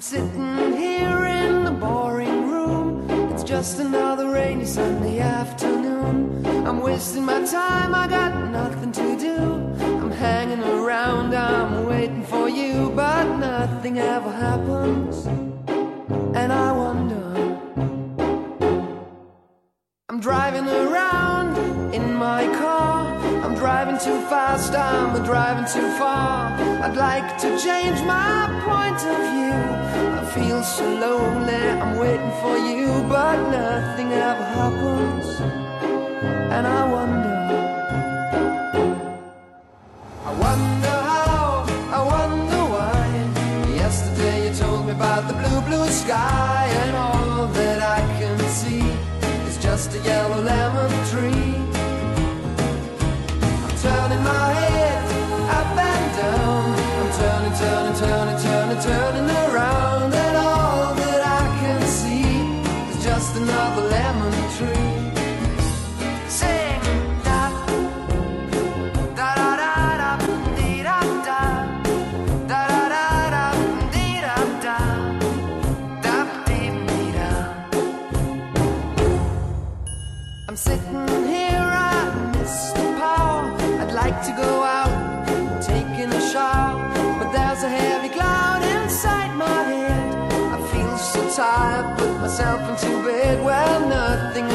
I'm sitting here in the boring room. It's just another rainy Sunday afternoon. I'm wasting my time, I got nothing to do. I'm hanging around, I'm waiting for you, but nothing ever happens. And I wonder. I'm driving around in my car. I'm driving too fast, I'm driving too far. I'd like to change my point of view. I feel so lonely, I'm waiting for you, but nothing ever happens. And I wonder. Myself into bed. Well, nothing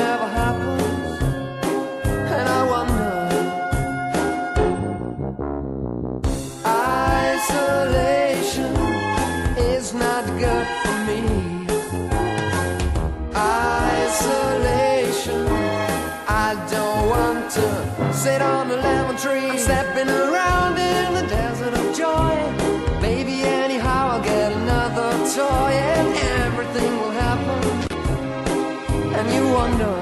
wonder.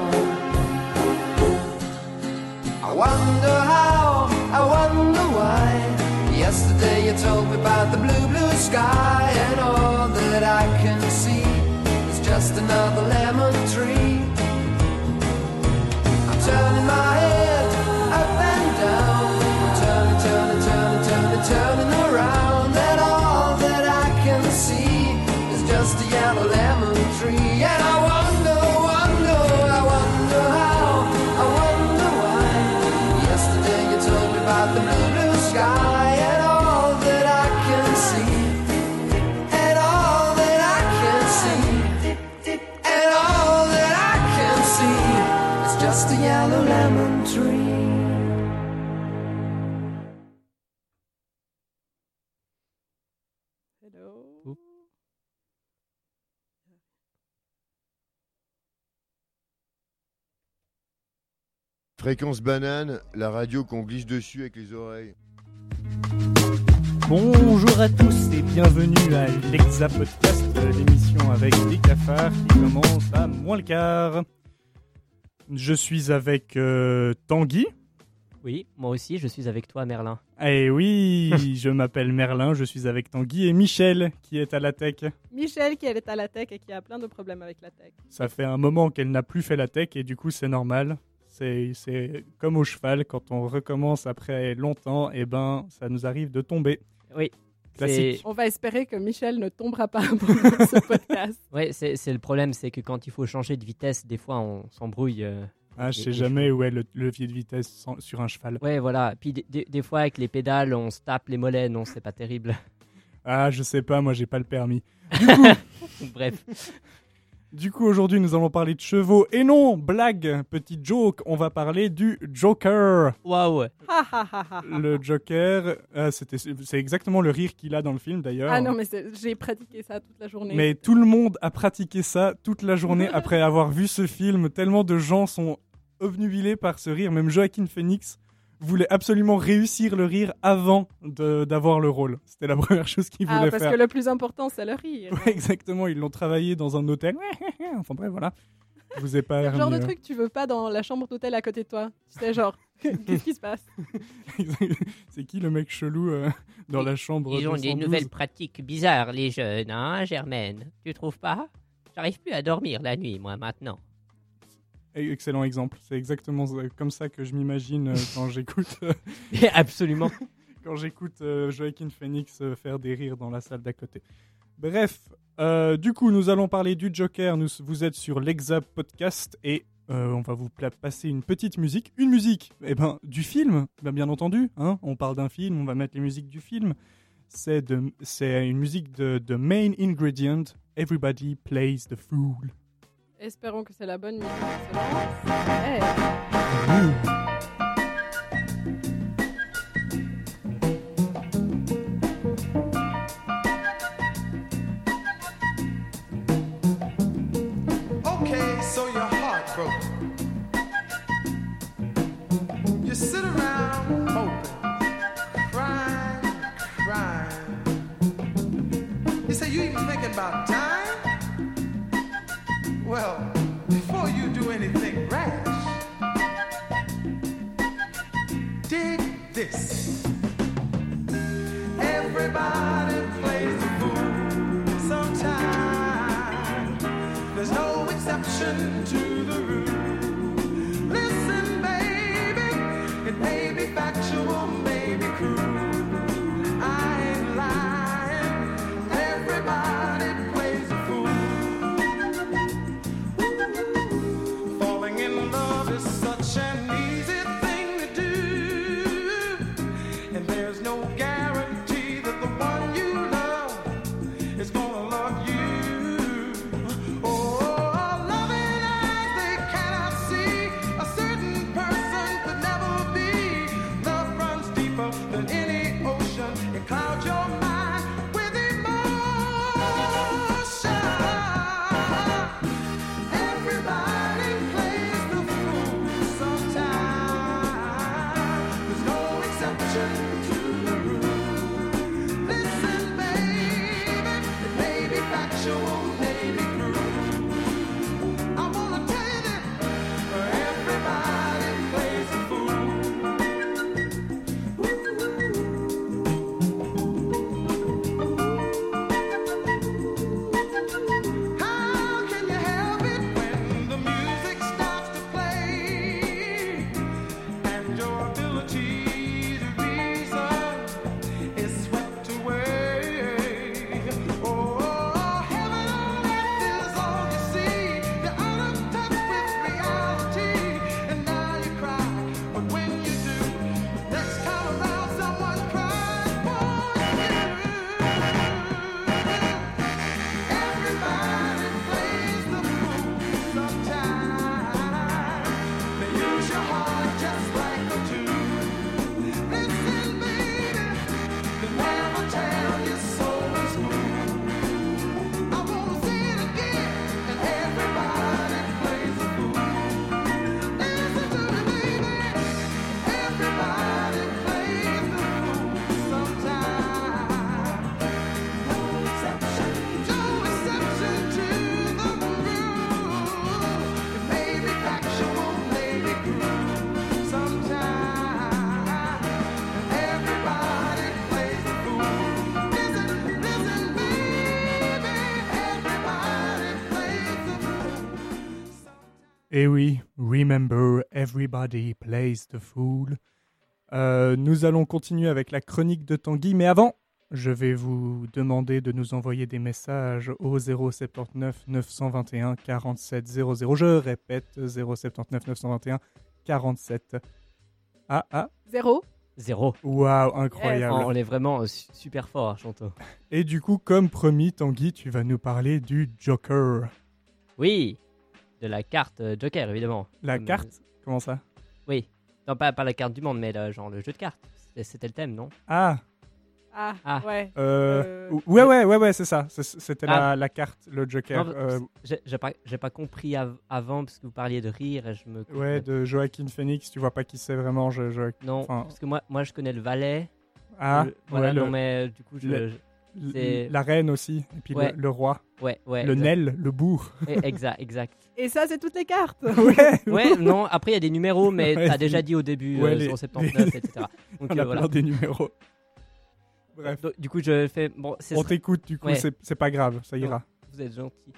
I wonder how, I wonder why. Yesterday you told me about the blue, blue sky, and all that I can see is just another Fréquence banane, la radio qu'on glisse dessus avec les oreilles. Bonjour à tous et bienvenue à l'Exa Podcast, l'émission avec des cafards qui commence à moins le quart. Je suis avec euh, Tanguy. Oui, moi aussi, je suis avec toi, Merlin. Eh oui, je m'appelle Merlin, je suis avec Tanguy et Michel qui est à la tech. Michel qui elle est à la tech et qui a plein de problèmes avec la tech. Ça fait un moment qu'elle n'a plus fait la tech et du coup c'est normal. C'est c'est comme au cheval, quand on recommence après longtemps, et ben ça nous arrive de tomber. Oui. Classique. On va espérer que Michel ne tombera pas pendant ce podcast. Ouais, c'est c'est le problème, c'est que quand il faut changer de vitesse, des fois on s'embrouille. euh. Ah, je sais jamais où est le levier de vitesse sans- sur un cheval. Ouais, voilà. Puis des, des- des fois avec les pédales, on se tape les mollets. Non, c'est pas terrible. Ah, je sais pas, moi j'ai pas le permis. Bref. Du coup, aujourd'hui, nous allons parler de chevaux. Et non, blague, petit joke, on va parler du Joker. Waouh. Le Joker, c'était- c'est exactement le rire qu'il a dans le film d'ailleurs. Ah non, mais c'est- j'ai pratiqué ça toute la journée. Mais tout le monde a pratiqué ça toute la journée après avoir vu ce film. Tellement de gens sont obnubilés par ce rire. Même Joaquin Phoenix voulait absolument réussir le rire avant de- d'avoir le rôle. C'était la première chose qu'il ah, voulait parce faire. que le plus important, c'est le rire. Ouais, exactement, ils l'ont travaillé dans un hôtel. enfin bref, voilà. Je vous ai pas C'est le genre de mieux. truc que tu veux pas dans la chambre d'hôtel à côté de toi. Tu sais, genre, qu'est-ce qui se passe? C'est qui le mec chelou euh, dans la chambre Ils ont des 212? nouvelles pratiques bizarres, les jeunes, hein, Germaine? Tu trouves pas? J'arrive plus à dormir la nuit, moi, maintenant. Excellent exemple. C'est exactement ça- comme ça que je m'imagine euh, quand j'écoute euh, Absolument. quand j'écoute euh, Joaquin Phoenix euh, faire des rires dans la salle d'à côté. Bref, Euh, du coup, nous allons parler du Joker. Nous, vous êtes sur l'Exa Podcast et euh, on va vous passer une petite musique. Une musique, eh ben, du film, ben, bien entendu. Hein on parle d'un film, on va mettre les musiques du film. C'est une musique de, de Main Ingredient. Everybody plays the fool. Espérons que c'est la bonne musique. Eh, Okay, so you're heartbroken. You sit around moping, crying, crying. You say you even thinking about dying? Well, before you do anything rash, dig this. Everybody plays the fool sometimes. There's no exception to Eh oui, remember, everybody plays the fool. Euh, nous allons continuer avec la chronique de Tanguy, mais avant, je vais vous demander de nous envoyer des messages au 079 921 47 00. Je répète, 079 921 47. Ah, ah, Zéro. Zéro. waouh, Oh, incroyable. on est vraiment euh, su- super fort, hein, Chanto. Et du coup, comme promis, Tanguy, tu vas nous parler du Joker. Oui, de la carte euh, Joker, évidemment. La Comme- carte? Comment ça? Oui. Non, pas, pas la carte du monde, mais le, genre le jeu de cartes. C'était- le thème, non? Ah, Ah, Ah. ouais. euh, Euh, ouais, ouais, ouais, ouais, c'est ça. C'était Ah. la, la carte, le Joker. Euh, J'ai pas, j'ai pas compris av- avant parce que vous parliez de rire et je me. ouais, de Joaquin Phoenix. Tu vois pas qui c'est vraiment. Je, je- Non, enfin- parce que moi, moi je connais le valet. Ah, le- voilà, ouais, non, le- mais du coup, je. le- la reine aussi. Et puis le- Ouais. le, roi. ouais, ouais. le exact. Nel, le bourg. Exact, exact. Et ça, c'est toutes les cartes. ouais, Ouais, non, après il y a des numéros, mais Ouais, t'as déjà dit au début ouais, euh, les- 079, etc. Donc on euh, a voilà. plein des numéros. Bref, Donc, du coup, je fais. Bon, c'est on t'écoute, du coup, Ouais. c'est pas grave, ça ira. Vous êtes gentil.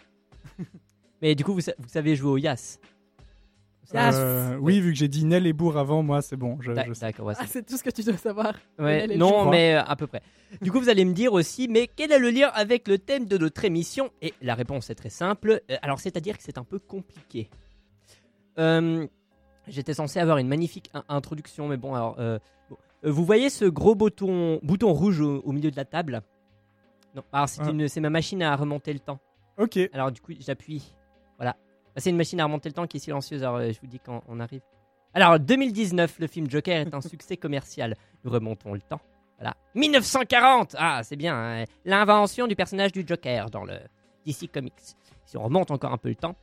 mais du coup, vous, sa- vous savez jouer au Yas Euh, oui, vu que j'ai dit Nel et Bourg avant, moi, c'est bon. Je, D'ac- je sais. D'accord, ouais, Ah, c'est- c'est tout ce que tu dois savoir. ouais, non, mais euh, à peu près. Du coup, vous allez me dire aussi, mais quel est le lien avec le thème de notre émission? Et la réponse est très simple. Euh, alors, c'est-à-dire que c'est un peu compliqué. Euh, J'étais censé avoir une magnifique in- introduction, mais bon, alors. euh, bon. Euh, vous voyez ce gros bouton, bouton rouge au, au milieu de la table? Non, alors c'est Ah. une- c'est ma machine à remonter le temps. Ok. Alors du coup, j'appuie. Voilà. Bah, C'est une machine à remonter le temps qui est silencieuse. Alors euh, je vous dis quand on arrive. Alors 2019, le film Joker est un succès commercial. Nous remontons le temps. Voilà. 1940. Ah, c'est bien. hein. L'invention du personnage du Joker dans le DC Comics. Si on remonte encore un peu le temps.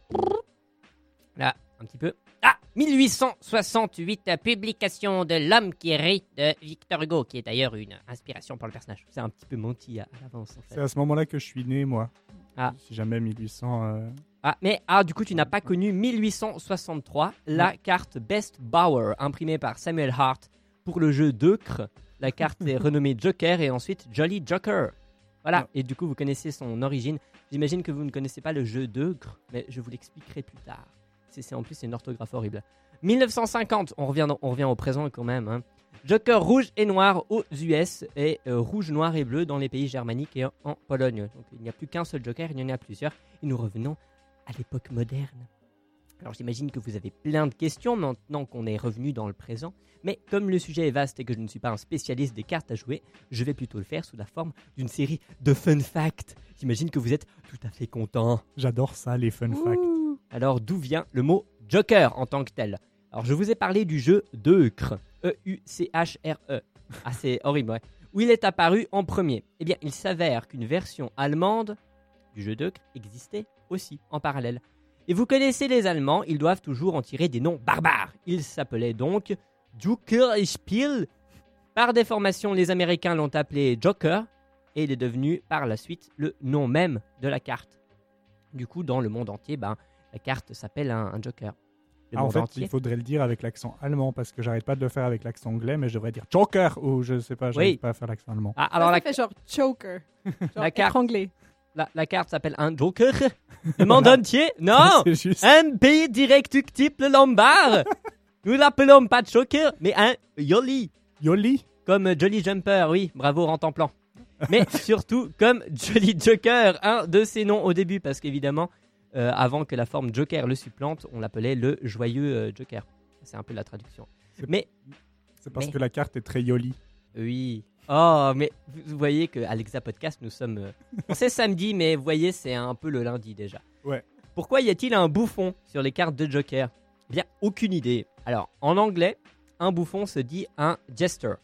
Là, un petit peu. Ah, 1868, euh, publication de L'homme qui rit de Victor Hugo, qui est d'ailleurs une inspiration pour le personnage. C'est un petit peu menti à, à l'avance en fait. C'est à ce moment-là que je suis né, moi. Ah. Si jamais 1800. euh, Ah, mais ah, du coup, tu n'as pas connu 1863, la carte Best Bauer, imprimée par Samuel Hart pour le jeu Ducre. La carte est renommée Joker et ensuite Jolly Joker. Voilà, Non. et du coup, vous connaissez son origine. J'imagine que vous ne connaissez pas le jeu Ducre, mais je vous l'expliquerai plus tard. C'est en plus, c'est une orthographe horrible. 1950, on revient, dans- on revient au présent quand même. hein. Joker rouge et noir aux US et euh, rouge, noir et bleu dans les pays germaniques et en, en Pologne. Donc il n'y a plus qu'un seul Joker, il y en a plusieurs. Et nous revenons à l'époque moderne. Alors j'imagine que vous avez plein de questions maintenant qu'on est revenu dans le présent, mais comme le sujet est vaste et que je ne suis pas un spécialiste des cartes à jouer, je vais plutôt le faire sous la forme d'une série de fun facts. J'imagine que vous êtes tout à fait content. J'adore ça, les fun facts. Alors d'où vient le mot Joker en tant que tel? Alors je vous ai parlé du jeu Deucre, E-U-C-H-R-E. Ah c'est horrible, ouais. Où il est apparu en premier Eh bien il s'avère qu'une version allemande du jeu Deucre existait aussi en parallèle. Et vous connaissez les Allemands, ils doivent toujours en tirer des noms barbares. Il s'appelait donc Jokerspiel. Par déformation, les Américains l'ont appelé Joker et il est devenu par la suite le nom même de la carte. Du coup, dans le monde entier, ben, la carte s'appelle un, un Joker. Le Ah, en fait, entier. il faudrait le dire avec l'accent allemand parce que j'arrête pas de le faire avec l'accent anglais, mais je devrais dire Joker ou je sais pas, j'arrive Oui. pas à faire l'accent allemand. Ah, Alors, ça la, fait genre. Genre La carte. étranglé. La- la carte s'appelle un Joker. Le monde entier Non juste. Un pays direct multiple lombard Nous l'appelons pas Joker, mais un Yoli. Yoli Comme Jolly Jumper, oui, bravo Rantanplan. Mais surtout comme Jolly Joker, un de ses noms au début, parce qu'évidemment, euh, avant que la forme Joker le supplante, on l'appelait le joyeux euh, Joker. C'est un peu la traduction. C'est- Mais C'est parce Mais- que la carte est très Yoli. Oui. Oh, mais vous voyez que Alexa Podcast, nous sommes. euh, on sait samedi, mais vous voyez, c'est un peu le lundi déjà. Ouais. Pourquoi y a-t-il un bouffon sur les cartes de Joker? Eh Bien, aucune idée. Alors, en anglais, un bouffon se dit un jester.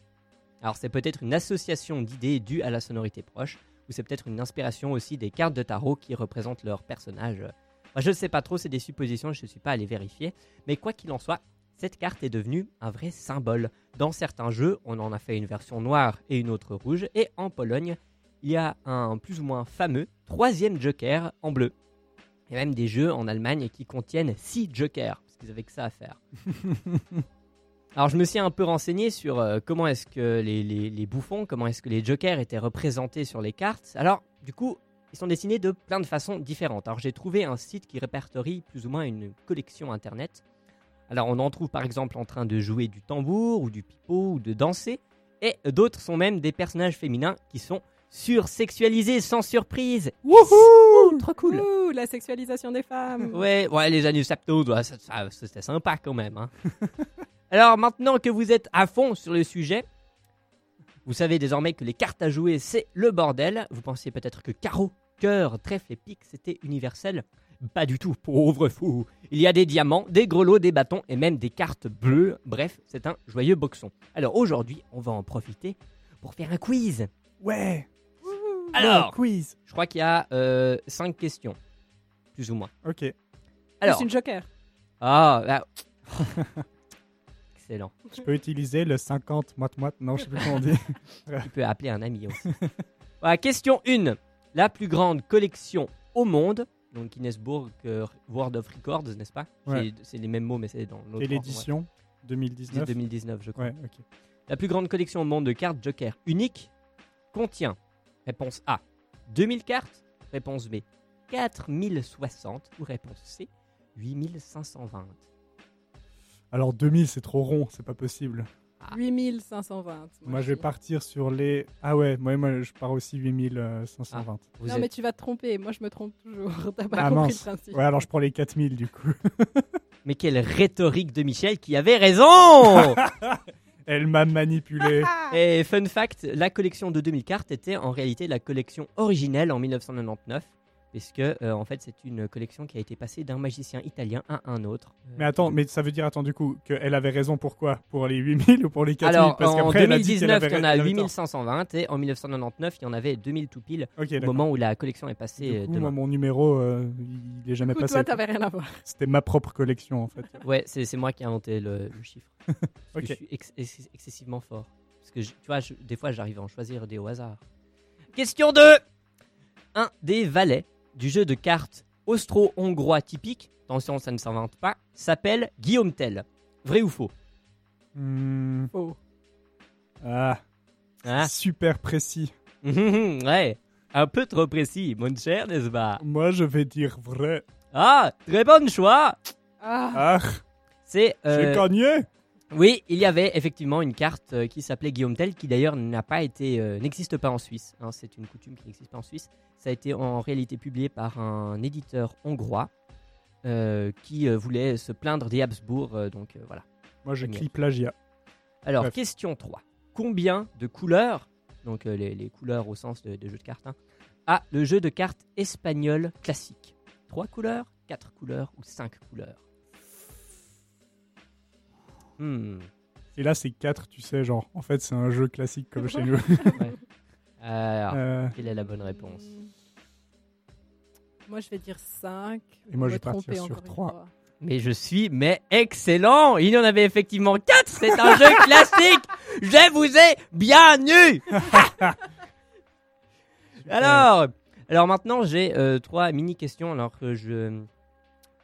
Alors, c'est peut-être une association d'idées due à la sonorité proche, ou c'est peut-être une inspiration aussi des cartes de tarot qui représentent leurs personnages. Moi, je ne sais pas trop, c'est des suppositions, je ne suis pas allé vérifier. Mais quoi qu'il en soit, cette carte est devenue un vrai symbole. Dans certains jeux, on en a fait une version noire et une autre rouge, et en Pologne, il y a un plus ou moins fameux troisième Joker en bleu. Il y a même des jeux en Allemagne qui contiennent six Jokers, parce qu'ils avaient que ça à faire. Alors je me suis un peu renseigné sur euh, comment est-ce que les, les- les bouffons, comment est-ce que les Jokers étaient représentés sur les cartes. Alors du coup, ils sont dessinés de plein de façons différentes. Alors j'ai trouvé un site qui répertorie plus ou moins une collection internet. Alors on en trouve par exemple en train de jouer du tambour ou du pipeau ou de danser. Et d'autres sont même des personnages féminins qui sont sursexualisés sans surprise. Wouhou Trop cool. Ouh, la sexualisation des femmes. Ouais, ouais, les années 70, ouais, ça- ça- c'était sympa quand même. hein. Alors maintenant que vous êtes à fond sur le sujet, vous savez désormais que les cartes à jouer, c'est le bordel. Vous pensiez peut-être que carreau, cœur, trèfle et pique, c'était universel. Pas du tout, pauvre fou. Il y a des diamants, des grelots, des bâtons et même des cartes bleues. Bref, c'est un joyeux boxon. Alors aujourd'hui, on va en profiter pour faire un quiz. Ouais Alors, Ouais, quiz je crois qu'il y a 5 questions, plus ou moins. Ok. Alors, C'est une joker. ah, ah. excellent. Je peux utiliser le 50 moite-moite Non, je sais plus comment on dit. Tu peux appeler un ami aussi. voilà, question 1. La plus grande collection au monde, donc Guinness Book euh, World of Records, n'est-ce pas Ouais. C'est- les mêmes mots, mais c'est dans l'autre. Et l'édition ouais. 2019 C'est 2019, je crois. Ouais. La plus grande collection au monde de cartes Joker uniques contient réponse A 2000 cartes, réponse B 4060 ou réponse C 8520. Alors 2000, c'est trop rond, c'est pas possible. 8520. Moi, je vais partir sur les. Ah ouais, moi, moi je pars aussi 8520. Vous Non, êtes- mais tu vas te tromper. Moi, je me trompe toujours. T'as pas Ah, compris mince. le principe. Ouais, alors je prends les 4000 du coup. mais quelle rhétorique de Michel qui avait raison Elle m'a manipulé. Et fun fact, la collection de 2000 cartes était en réalité la collection originelle en 1999, puisque euh, en fait c'est une collection qui a été passée d'un magicien italien à un autre. Euh, Mais attends, mais ça veut dire, attends, du coup, qu'elle avait raison pourquoi Pour les 8000 ou pour les 4000 Alors Parce en qu'après, elle a dit qu'elle 2019, avait- il y en a elle avait tort. 8520 et en 1999, il y en avait 2000 tout pile au moment où la collection est passée Du euh, coup, moi, mon numéro, euh, il est jamais Du coup, passé. toi, t'avais rien à voir. C'était ma propre collection en fait. Ouais, c'est c'est moi qui ai inventé le, le chiffre. Parce que Ok. Je suis ex- ex- excessivement fort. Parce que je- tu vois, je- des fois j'arrive à en choisir des au hasard. Question 2 Un des valets du jeu de cartes austro-hongrois typique, attention ça ne s'invente pas, s'appelle Guillaume Tell. Vrai ou faux Hmm, Faux. Ah, Hein super précis. Ouais, un peu trop précis, mon cher, n'est-ce pas Moi, je vais dire vrai. Ah, très bon choix Ah, Ah, C'est... j'ai euh, gagné Oui, il y avait effectivement une carte euh, qui s'appelait Guillaume Tell, qui d'ailleurs n'a pas été, euh, n'existe pas en Suisse. hein, c'est une coutume qui n'existe pas en Suisse. Ça a été en réalité publié par un éditeur hongrois euh, qui euh, voulait se plaindre des Habsbourg. donc voilà. Moi, j'écris plagiat. Alors Bref. question 3. Combien de couleurs, donc les, les couleurs au sens de, de jeu de cartes, hein, a le jeu de cartes espagnol classique? 3 couleurs, 4 couleurs ou 5 couleurs? Hmm. Et là, c'est 4, tu sais, genre, en fait, c'est un jeu classique comme chez nous. Alors, Euh, quelle est la bonne réponse? Moi, je vais dire 5. Et moi, je vais partir sur trois. Mais je suis mais excellent Il y en avait effectivement 4 C'est un jeu classique Je vous ai bien eu Alors, alors maintenant j'ai euh, trois mini-questions alors que je...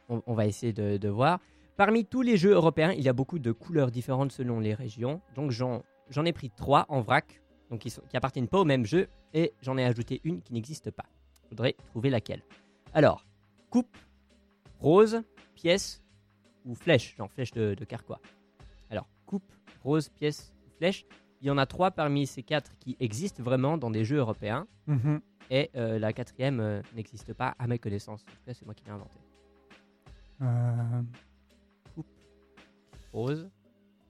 On, on va essayer de, de voir. Parmi tous les jeux européens, il y a beaucoup de couleurs différentes selon les régions. Donc j'en ai pris trois en vrac, donc qui, sont, qui appartiennent pas au même jeu, et j'en ai ajouté une qui n'existe pas. Il faudrait trouver laquelle. Alors, coupe, rose, pièce ou flèche, genre flèche de, de carquois. Alors, coupe, rose, pièce ou flèche. Il y en a trois parmi ces quatre qui existent vraiment dans des jeux européens. mhm. Et euh, la quatrième euh, n'existe pas à mes connaissances. En tout cas, c'est moi qui l'ai inventé. Euh, Rose,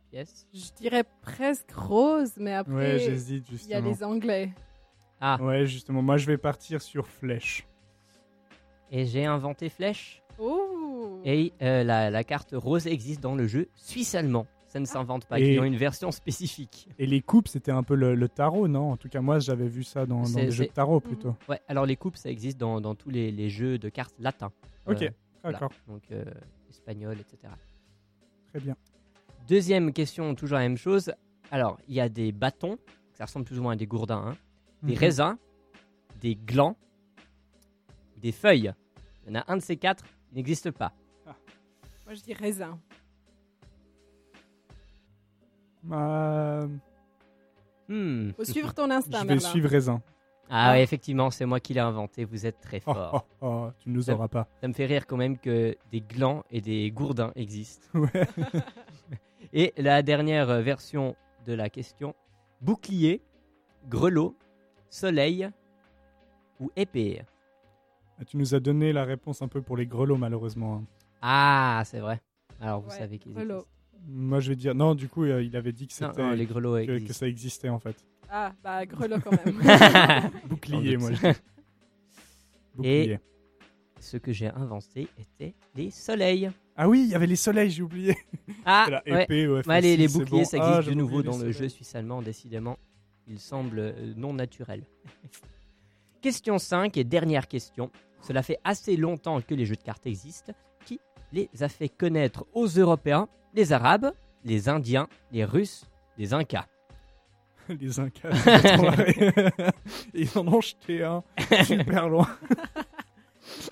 pièce. Je dirais presque rose, mais après, Ouais, j'hésite il y a justement. les Anglais. Ah, Ouais, justement. Moi, je vais partir sur flèche. et j'ai inventé flèche. Oh Et euh, la, la carte rose existe dans le jeu suisse-allemand. Ça ne s'invente pas. Et- Ils ont une version spécifique. Et les coupes, c'était un peu le, le tarot, non? En tout cas, moi, j'avais vu ça dans, dans C'est- les jeux c'est- de tarot plutôt. Ouais, alors les coupes, ça existe dans, dans tous les, les jeux de cartes latins. Euh, Ok, voilà. d'accord, Donc, euh, espagnol, etc. très bien. Deuxième question, toujours la même chose. Alors, il y a des bâtons, ça ressemble plus ou moins à des gourdins, hein. des Mhm. raisins, des glands, des feuilles. Il y en a un de ces quatre qui n'existe pas. Moi, je dis raisin. Euh, Hmm. Faut suivre ton instinct, je vais Merlin. suivre raisin. Ah ouais, effectivement, c'est moi qui l'ai inventé. Vous êtes très Oh, fort. oh, oh, tu ne nous Ça- auras pas. Ça me fait rire quand même que des glands et des gourdins existent. Ouais. Et la dernière euh, version de la question bouclier, grelot, soleil ou épée? Tu nous as donné la réponse un peu pour les grelots, malheureusement. hein. Ah, c'est vrai. Alors vous Ouais, savez qu'ils grelot. existent. Moi, je vais dire. Non, du coup, euh, il avait dit que c'était. non, les grelots que, ça existait en fait. Ah, bah, grelot quand même. Bouclier, moi. je. Bouclier. Ce que j'ai inventé était les soleils. Ah oui, il y avait les soleils, j'ai oublié. Ah, la ouais. épée, ouais. Ouais, les, les boucliers, bon. ça Ah, existe de j'avais nouveau dans le jeu suisse-allemand, décidément. Il semble euh, non naturel. question 5 et dernière question. Cela fait assez longtemps que les jeux de cartes existent. Qui les a fait connaître? Aux Européens Les Arabes, les Indiens, les Russes, les Incas. les Incas. Ils en ont jeté un super loin.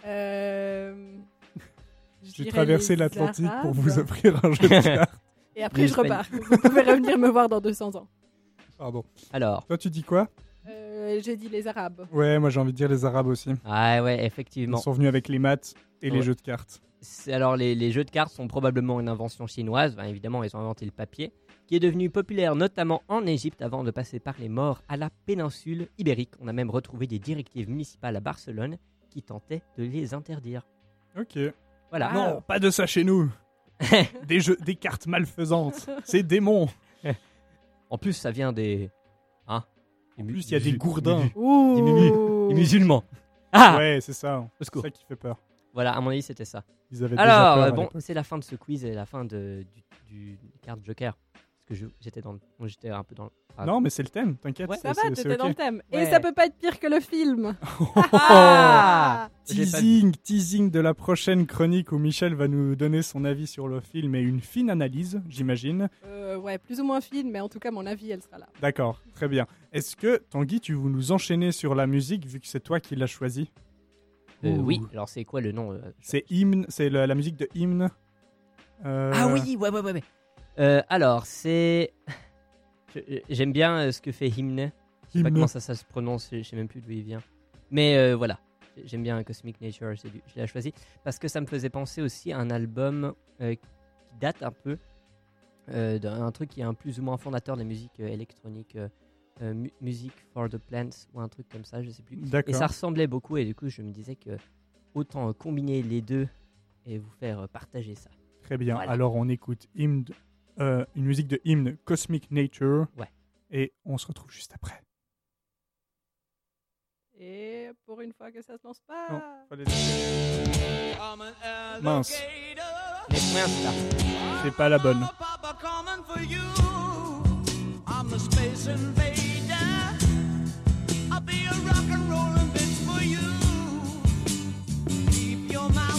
Euh, J'ai traversé l'Atlantique pour vous offrir un jeu de cartes. Et après, je repars. Vous pouvez revenir me voir dans 200 ans. Pardon. Alors, Toi, tu dis quoi? Euh, J'ai dit les Arabes. Ouais, moi j'ai envie de dire les Arabes aussi. ah ouais, Ils effectivement. sont venus avec les maths et les jeux de cartes. alors les, les jeux de cartes sont probablement une invention chinoise. Ben, évidemment, ils ont inventé le papier, qui est devenu populaire notamment en Égypte avant de passer par les morts à la péninsule ibérique. On a même retrouvé des directives municipales à Barcelone qui tentaient de les interdire. Ok. Voilà. Non, pas de ça chez nous. des jeux, des cartes malfaisantes. C'est démons. En plus, ça vient des. Hein En plus, il y a des gourdins. Ouh. mumu- des musulmans. Ah Ouais, c'est ça. C'est ça qui fait peur. Voilà, à mon avis, c'était ça. Ils avaient déjà Alors, peur euh, bon, c'est la fin de ce quiz et la fin de, du, du Joker. Parce que j'étais dans j'étais un peu dans le. ah, Non, mais c'est le thème, t'inquiète. Ouais. Ça va, t'étais dans le thème. Ouais. Et ça peut pas être pire que le film. Ah J'ai pas Teasing, teasing de la prochaine chronique où Michel va nous donner son avis sur le film et une fine analyse, j'imagine. Euh, ouais, plus ou moins fine, mais en tout cas, mon avis, elle sera là. D'accord, très bien. Est-ce que, Tanguy, tu veux nous enchaîner sur la musique vu que c'est toi qui l'as choisi Euh, oui, alors c'est quoi le nom euh, C'est hymne, c'est la, la musique de hymne. Euh, Ah oui, ouais, ouais, ouais. ouais. Euh, alors, c'est. J'aime bien euh, ce que fait Hymne. Je sais pas comment ça, ça se prononce, je sais même plus d'où il vient. Mais euh, voilà, j'aime bien Cosmic Nature, du- je l'ai choisi. Parce que ça me faisait penser aussi à un album qui date un peu d'un truc qui est un plus ou moins fondateur des musiques électroniques, Mu- Music for the Plants ou un truc comme ça, je sais plus. Et ça ressemblait beaucoup et du coup je me disais que autant combiner les deux et vous faire partager ça. Très bien. Voilà. Alors on écoute hymne, euh, une musique de hymne Cosmic Nature. Ouais. Et on se retrouve juste après. Et pour une fois que ça se lance Non, pas. fallait- Mince, c'est pas la bonne. I'll be a rock and rollin' bitch for you. Keep your mouth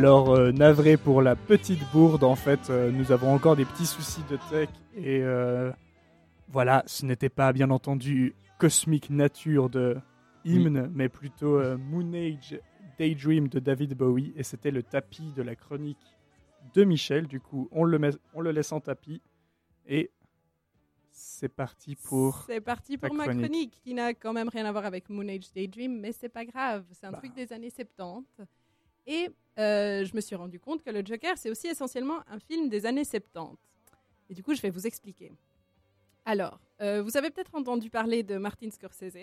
Alors, euh, navré pour la petite bourde, en fait, euh, nous avons encore des petits soucis de tech. Et euh, voilà, ce n'était pas, bien entendu, Cosmic Nature de Hymne, mais plutôt Moon Age Daydream de David Bowie. Et c'était le tapis de la chronique de Michel. Du coup, on le, met, on le laisse en tapis. Et c'est parti pour... C'est parti pour ma chronique. chronique qui n'a quand même rien à voir avec Moon Age Daydream, mais c'est pas grave. C'est un Bah. truc des années 70. Et euh, je me suis rendu compte que le Joker, c'est aussi essentiellement un film des années 70. Et du coup, je vais vous expliquer. Alors, euh, vous avez peut-être entendu parler de Martin Scorsese.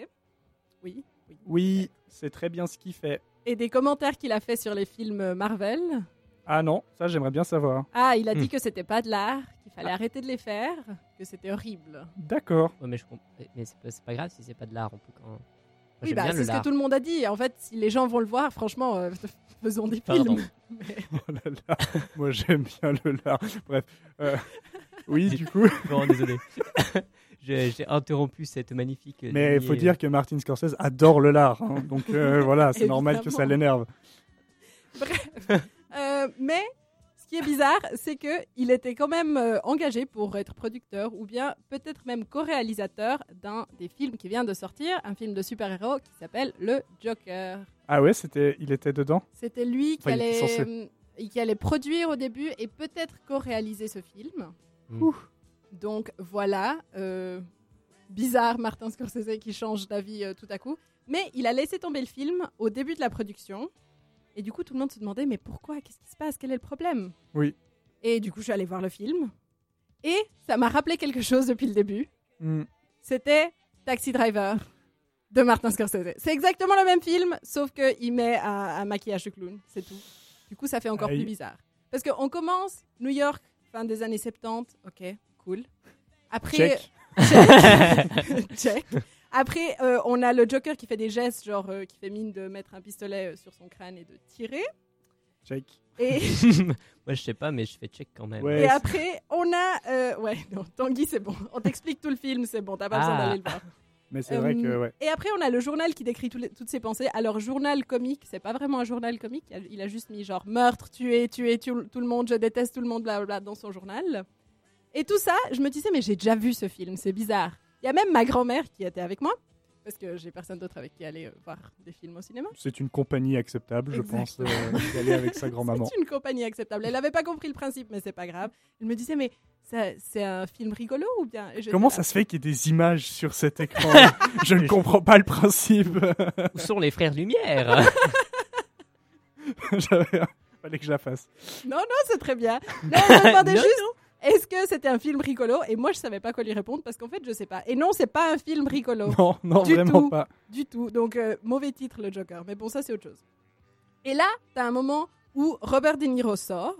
Oui, oui. Oui, c'est très bien ce qu'il fait. Et des commentaires qu'il a fait sur les films Marvel. Ah non, ça j'aimerais bien savoir. Ah, il a dit Hmm. que c'était pas de l'art, qu'il fallait arrêter de les faire, que c'était horrible. D'accord. Ouais, mais je. Mais c'est pas, grave si c'est pas de l'art, on peut quand. Oui, bah, c'est ce que tout le monde a dit. En fait, si les gens vont le voir, franchement, euh, faisons des Pardon. films. Mais- Oh là là, moi j'aime bien le lard. Bref. euh, oui, du coup. Non, désolé. J'ai interrompu cette magnifique. Mais il faut dire que Martin Scorsese adore le lard. hein. Donc euh, voilà, c'est normal que ça l'énerve. Bref. Euh, mais ce qui est bizarre, c'est que il était quand même euh, engagé pour être producteur ou bien peut-être même co-réalisateur d'un des films qui vient de sortir, un film de super-héros qui s'appelle Le Joker. Ah ouais, c'était, il était dedans? C'était lui Enfin, allait, censé. euh, qui allait produire au début et peut-être co-réaliser ce film. Mm. Ouh. Donc voilà, euh, bizarre Martin Scorsese qui change d'avis euh, tout à coup. Mais il a laissé tomber le film au début de la production. Et du coup, tout le monde se demandait mais pourquoi? Qu'est-ce qui se passe? Quel est le problème? Oui. Et du coup, je suis allée voir le film. Et ça m'a rappelé quelque chose depuis le début. Hmm. C'était Taxi Driver de Martin Scorsese. C'est exactement le même film, sauf qu'il met un, un maquillage de clown, c'est tout. Du coup, ça fait encore Aïe. plus bizarre. Parce qu'on commence New York, fin des années 70, ok, cool. Après, Check. check. Après, euh, on a le Joker qui fait des gestes, genre euh, qui fait mine de mettre un pistolet euh, sur son crâne et de tirer. Check. Et, Moi, je sais pas, mais je fais check quand même. Ouais. et après, on a. euh, ouais, non, Tanguy, c'est bon. On t'explique tout le film, c'est bon, t'as pas besoin Ah. d'aller le voir. Mais c'est vrai que, ouais. Et après, on a le journal qui décrit les- toutes ses pensées. Alors, journal comique, c'est pas vraiment un journal comique. Il a, il a juste mis genre meurtre, tuer, tuer, tuer tout le monde, je déteste tout le monde, blablabla, dans son journal. Et tout ça, je me disais, mais j'ai déjà vu ce film, c'est bizarre. Il y a même ma grand-mère qui était avec moi, parce que j'ai personne d'autre avec qui aller euh, voir des films au cinéma. C'est une compagnie acceptable, je pense, euh, d'y aller avec sa grand-maman. C'est une compagnie acceptable. Elle n'avait pas compris le principe, mais c'est pas grave. Elle me disait, mais c'est un film rigolo ou bien? Comment là, ça se fait qu'il y ait des images sur cet écran? Je ne comprends pas le principe. Où sont les frères Lumière? J'avais- Fallait que je la fasse. Non, non, c'est très bien. Non, je me demandais Non, est-ce que c'était un film rigolo? Et moi, je savais pas quoi lui répondre parce qu'en fait, je sais pas. Et non, c'est pas un film rigolo. Non, non, Du vraiment tout. pas. Du tout. Donc, euh, mauvais titre, le Joker. Mais bon, ça, c'est autre chose. Et là, t'as un moment où Robert De Niro sort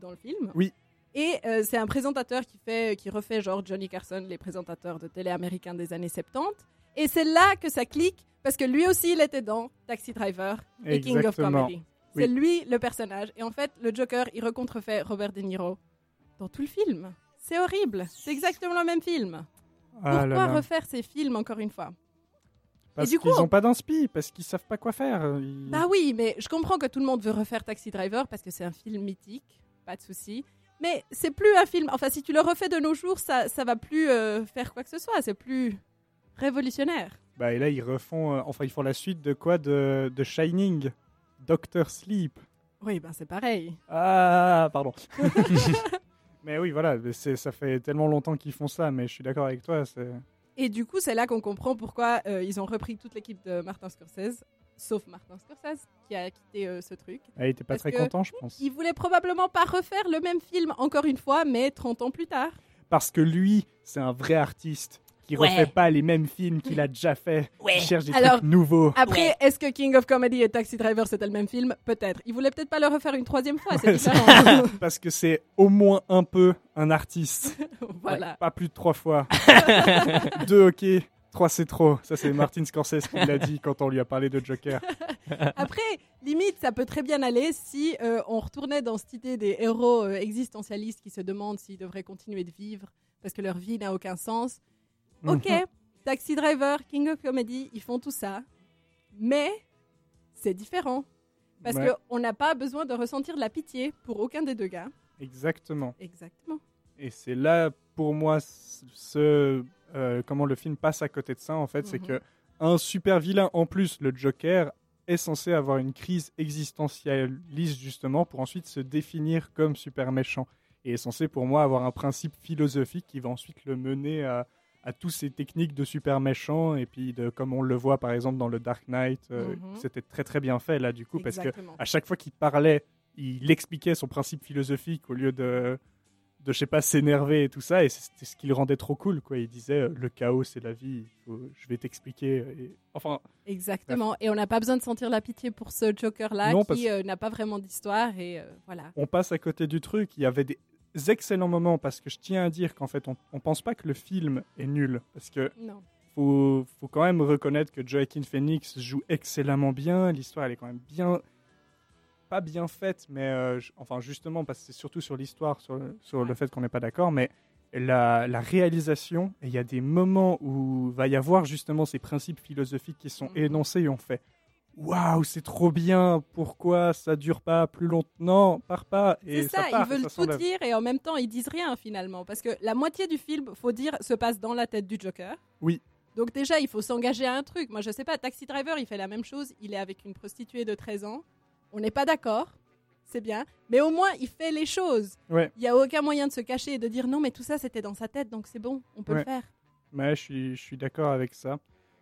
dans le film. Oui. Et euh, c'est un présentateur qui, fait, qui refait genre Johnny Carson, les présentateurs de télé américains des années 70. Et c'est là que ça clique parce que lui aussi, il était dans Taxi Driver et King of. Comedy. Oui. C'est lui le personnage. Et en fait, le Joker, il recontrefait Robert De Niro dans tout le film. C'est horrible. C'est exactement le même film. Ah Pourquoi là là. refaire ces films encore une fois? Parce qu'ils on- n'ont pas d'inspi, parce qu'ils savent pas quoi faire. Ils- Bah oui, mais je comprends que tout le monde veut refaire Taxi Driver parce que c'est un film mythique, pas de souci. Mais c'est plus un film. Enfin, si tu le refais de nos jours, ça, ça va plus euh, faire quoi que ce soit. C'est plus révolutionnaire. Bah, et là, ils refont. euh, enfin, ils font la suite de quoi? De, de Shining Doctor Sleep. Oui, ben c'est pareil. Ah, pardon. mais oui, voilà, ça fait tellement longtemps qu'ils font ça, mais je suis d'accord avec toi. Et du coup, c'est là qu'on comprend pourquoi euh, ils ont repris toute l'équipe de Martin Scorsese, sauf Martin Scorsese qui a quitté euh, ce truc. Ah, il était pas Parce très que- content, je pense. Il voulait probablement pas refaire le même film encore une fois, mais 30 ans plus tard. Parce que lui, c'est un vrai artiste qui Ouais. refait pas les mêmes films qu'il a déjà fait. Ouais. Il cherche des Alors- trucs nouveaux. Après, Ouais. est-ce que King of Comedy et Taxi Driver c'était le même film? Peut-être. Il voulait peut-être pas le refaire une troisième fois, c'est Ouais, c'est- différent. Parce que c'est au moins un peu un artiste. voilà. Pas plus de trois fois. Deux, ok. Trois, c'est trop. Ça, c'est Martin Scorsese qui l'a dit quand on lui a parlé de Joker. Après, limite, ça peut très bien aller si euh, on retournait dans cette idée des héros euh, existentialistes qui se demandent s'ils devraient continuer de vivre parce que leur vie n'a aucun sens. Ok, Mhm. Taxi Driver, King of Comedy, ils font tout ça. Mais c'est différent. Parce Ouais. qu'on n'a pas besoin de ressentir de la pitié pour aucun des deux gars. Exactement. Exactement. Et c'est là, pour moi, ce, euh, comment le film passe à côté de ça, en fait, c'est Mhm. que un super vilain, en plus, le Joker, est censé avoir une crise existentialiste, justement, pour ensuite se définir comme super méchant. Et est censé, pour moi, avoir un principe philosophique qui va ensuite le mener à, à tous ces techniques de super méchant et puis de comme on le voit par exemple dans le Dark Knight, euh, Mhm. c'était très très bien fait là du coup parce que à chaque fois qu'il parlait, il expliquait son principe philosophique au lieu de de je sais pas s'énerver et tout ça et c'était ce qui le rendait trop cool quoi. Il disait euh, le chaos c'est la vie, faut- je vais t'expliquer. et- Enfin Exactement. Et on n'a pas besoin de sentir la pitié pour ce Non, parce- qui euh, n'a pas vraiment d'histoire. Et euh, voilà. on passe à côté du truc. Il y avait des excellents moments parce que je tiens à dire qu'en fait, on, on pense pas que le film est nul parce que Non. faut, faut quand même reconnaître que Joaquin Phoenix joue excellemment bien. L'histoire, elle est quand même bien, pas bien faite, mais euh, enfin justement parce que c'est surtout sur l'histoire, sur, le- sur le fait qu'on n'est pas d'accord, mais la, la réalisation. Et il y a des moments où va y avoir justement ces principes philosophiques qui sont Mhm. énoncés et on fait. Waouh, c'est trop bien. Pourquoi ça dure pas plus longtemps? Non, part pas. Et C'est ça, part, ils veulent tout dire et en même temps ils disent rien finalement. Parce que la moitié du film, faut dire, se passe dans la tête du Joker. Oui. Donc déjà, il faut s'engager à un truc. Moi, je sais pas, Taxi Driver, il fait la même chose. Il est avec une prostituée de 13 ans. On n'est pas d'accord. C'est bien. Mais au moins, il fait les choses. Ouais. Il n'y a aucun moyen de se cacher et de dire non, mais tout ça, c'était dans sa tête, donc c'est bon, on peut Ouais. le faire. Ouais, je suis, je suis d'accord avec ça.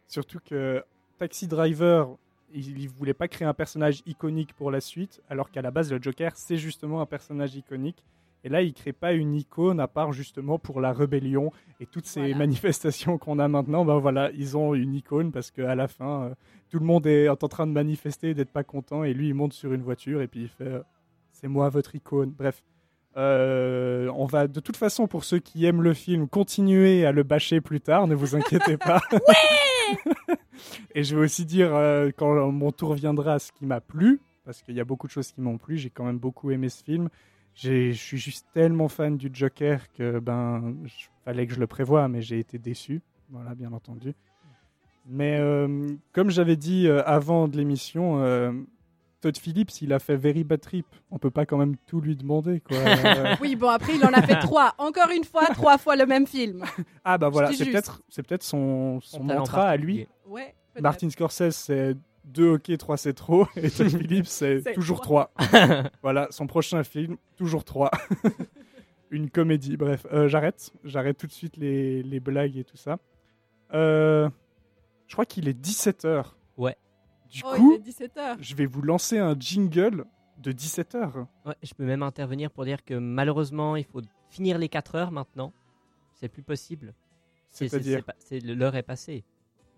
Surtout que Taxi Driver, il, il voulait pas créer un personnage iconique pour la suite, alors qu'à la base, le Joker, c'est justement un personnage iconique. Et là, il crée pas une icône à part justement pour la rébellion et toutes ces Voilà. manifestations qu'on a maintenant. Ben voilà, ils ont une icône parce qu'à la fin, euh, tout le monde est en train de manifester, d'être pas content, et lui, il monte sur une voiture et puis il fait euh, "C'est moi votre icône". Bref. Euh, on va de toute façon pour ceux qui aiment le film continuer à le bâcher plus tard, ne vous inquiétez pas. Et je vais aussi dire euh, quand mon tour viendra ce qui m'a plu parce qu'il y a beaucoup de choses qui m'ont plu, j'ai quand même beaucoup aimé ce film. Je suis juste tellement fan du Joker que ben je- fallait que je le prévoie mais j'ai été déçu. Voilà, bien entendu. Mais euh, comme j'avais dit euh, avant de l'émission Todd Phillips, il a fait Very Bad Trip. On peut pas quand même tout lui demander, quoi. Euh, Oui, bon, après, il en a fait trois. Encore une fois, trois fois le même film. ah bah voilà, c'est peut-être, c'est peut-être son, son mantra à lui. Ouais. Martin Scorsese, c'est 2 ok, 3 c'est trop. Et Todd Phillips, c'est C'est toujours 3. voilà, son prochain film, toujours 3. Une comédie, bref. Euh, j'arrête. J'arrête tout de suite les, les blagues et tout ça. Euh, je crois qu'il est 17h. Ouais. Du Oh, coup, il est 17h. je vais vous lancer un jingle de 17h. Ouais, je peux même intervenir pour dire que malheureusement, il faut finir les 4 heures maintenant. C'est plus possible. C'est- c'est- C'est-à-dire, c'est pas- c'est- L'heure est passée.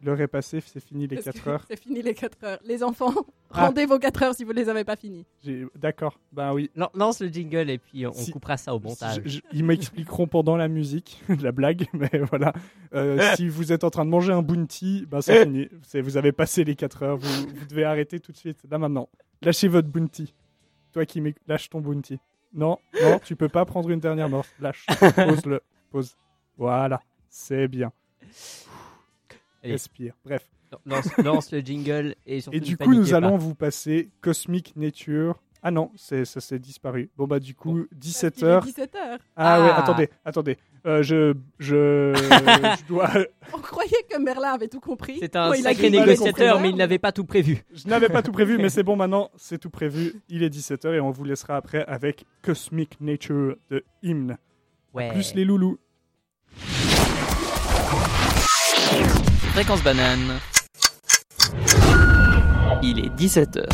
L'heure est passée, c'est fini les Parce 4 que heures. C'est fini les 4 heures. Les enfants, Ah. rendez vos 4 heures si vous les avez pas finis. J'ai- D'accord, ben oui. Lan- Lance le jingle et puis on Si- coupera ça au montage. Je- je- ils m'expliqueront pendant la musique, la blague, mais voilà. Euh, si vous êtes en train de manger un bounty, ben c'est fini. Vous avez passé les 4 heures, vous, vous devez arrêter tout de suite, là maintenant. Lâchez votre bounty. Toi qui lâche ton bounty. Non, non, tu peux pas prendre une dernière morse. Lâche. Pose-le. Pose. Voilà. C'est bien. Allez. Respire. Bref. Lance, lance le jingle et surtout Et ne du coup, nous pas. allons vous passer Cosmic Nature. Ah non, c'est- ça s'est disparu. Bon bah du coup, 17h. 17h. Ah, ouais, Ah. attendez, attendez. Euh, je, je, je dois, On croyait que Merlin avait tout compris. C'est un a sacré négociateur, mais il n'avait pas tout prévu. je n'avais pas tout prévu, mais c'est bon maintenant, c'est tout prévu. Il est 17h et on vous laissera après avec Cosmic Nature de Hymne. Ouais. Plus les loulous. Fréquence banane. Il est 17h.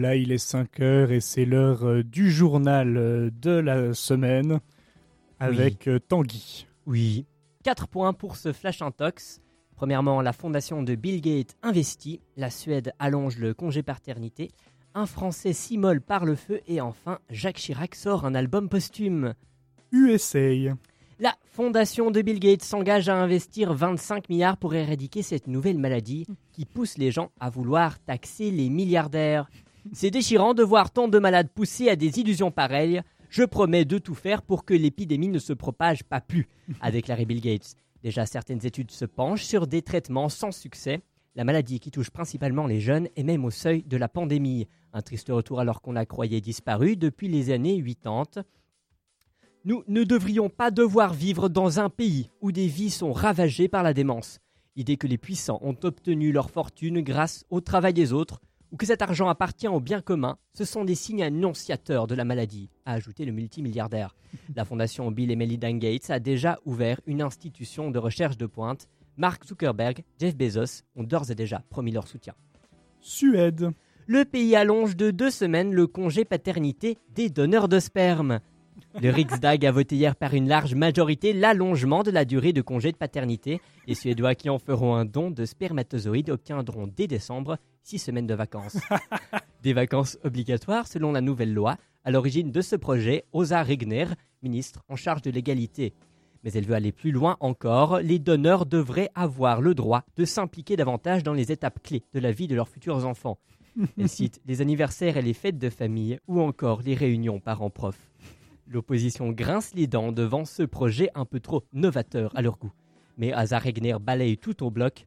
Revoilà, il est 5 heures et c'est l'heure euh, du journal euh, de la semaine avec euh, Tanguy. Oui. 4 points pour ce Flash Intox. Premièrement, la fondation de Bill Gates investit. La Suède allonge le congé paternité. Un Français s'immole par le feu. Et enfin, Jacques Chirac sort un album posthume. USA. La fondation de Bill Gates s'engage à investir 25 milliards pour éradiquer cette nouvelle maladie qui pousse les gens à vouloir taxer les milliardaires. C'est déchirant de voir tant de malades pousser à des illusions pareilles. Je promets de tout faire pour que l'épidémie ne se propage pas plus, a déclaré Bill Gates. Déjà, certaines études se penchent sur des traitements sans succès. La maladie qui touche principalement les jeunes est même au seuil de la pandémie. Un triste retour alors qu'on la croyait disparue depuis les années 80. Nous ne devrions pas devoir vivre dans un pays où des vies sont ravagées par la démence. L'idée que les puissants ont obtenu leur fortune grâce au travail des autres, ou que cet argent appartient au bien commun, ce sont des signes annonciateurs de la maladie, a ajouté le multimilliardaire. La fondation Bill et Melinda Gates a déjà ouvert une institution de recherche de pointe. Mark Zuckerberg, Jeff Bezos ont d'ores et déjà promis leur soutien. Suède. Le pays allonge de deux semaines le congé paternité des donneurs de sperme. Le Riksdag a voté hier par une large majorité l'allongement de la durée de congé de paternité. Les Suédois qui en feront un don de spermatozoïdes obtiendront dès décembre six semaines de vacances. Des vacances obligatoires selon la nouvelle loi. À l'origine de ce projet, Osa Regner, ministre en charge de l'égalité. Mais elle veut aller plus loin encore. Les donneurs devraient avoir le droit de s'impliquer davantage dans les étapes clés de la vie de leurs futurs enfants. Elle cite les anniversaires et les fêtes de famille ou encore les réunions parents-profs. L'opposition grince les dents devant ce projet un peu trop novateur à leur goût. Mais Asa Regner balaye tout au bloc.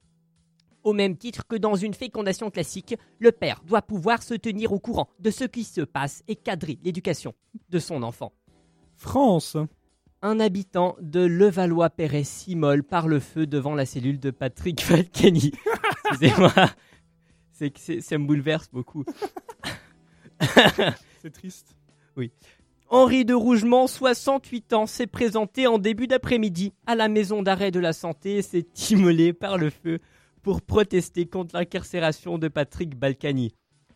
Au même titre que dans une fécondation classique, le père doit pouvoir se tenir au courant de ce qui se passe et cadrer l'éducation de son enfant. France. Un habitant de Levallois-Perret s'immole par le feu devant la cellule de Patrick Balkany. Excusez-moi, c'est que c'est- ça me bouleverse beaucoup. C'est triste. Henri de Rougemont, 68 ans, s'est présenté en début d'après-midi à la maison d'arrêt de la santé et s'est immolé par le feu pour protester contre l'incarcération de Patrick Balkany.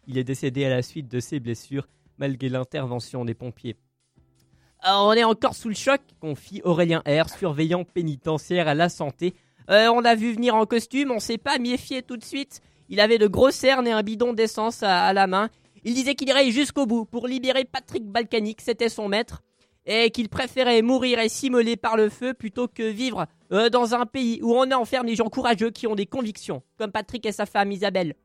Il est décédé à la suite de ses blessures malgré l'intervention des pompiers. Ah, on est encore sous le choc, confie Aurélien R, surveillant pénitentiaire à la santé. Euh, on l'a vu venir en costume, on s'est pas méfié tout de suite. Il avait de grosses cernes et un bidon d'essence à la main. Il disait qu'il irait jusqu'au bout pour libérer Patrick Balkany, que c'était son maître, et qu'il préférait mourir et s'immoler par le feu plutôt que vivre euh, dans un pays où on enferme les gens courageux qui ont des convictions, comme Patrick et sa femme Isabelle.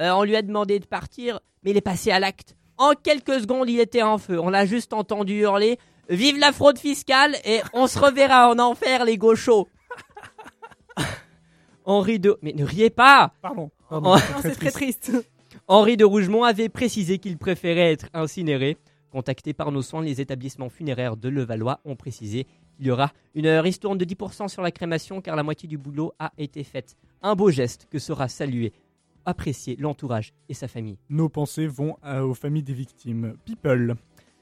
Euh, on lui a demandé de partir, mais il est passé à l'acte. En quelques secondes, il était en feu. On l'a juste entendu hurler Vive la fraude fiscale et on se reverra en enfer, les gauchos. Henri de. Mais ne riez pas Pardon. Oh. C'est très triste. Henri de Rougemont avait précisé qu'il préférait être incinéré. Contactés par nos soins, les établissements funéraires de Levallois ont précisé qu'il y aura une ristourne de 10% sur la crémation car la moitié du boulot a été faite. Un beau geste que sera salué, apprécié l'entourage et sa famille. Nos pensées vont à- aux familles des victimes. People.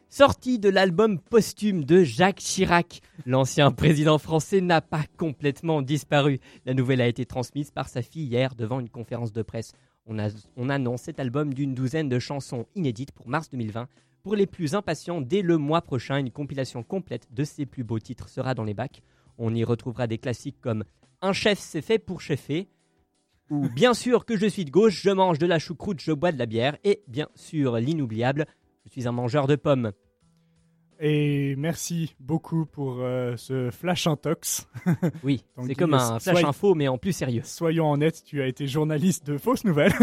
Sortie de l'album posthume de Jacques Chirac, l'ancien président français n'a pas complètement disparu. La nouvelle a été transmise par sa fille hier devant une conférence de presse. On, a- on annonce cet album d'une douzaine de chansons inédites pour mars 2020. Pour les plus impatients, dès le mois prochain, une compilation complète de ses plus beaux titres sera dans les bacs. On y retrouvera des classiques comme Un chef c'est fait pour chefer, ou Bien sûr que je suis de gauche, je mange de la choucroute, je bois de la bière, et bien sûr l'inoubliable Je suis un mangeur de pommes. Et merci beaucoup pour euh, ce flash intox. Oui, c'est comme un flash info, mais en plus sérieux. Soyons honnêtes, tu as été journaliste de fausses nouvelles.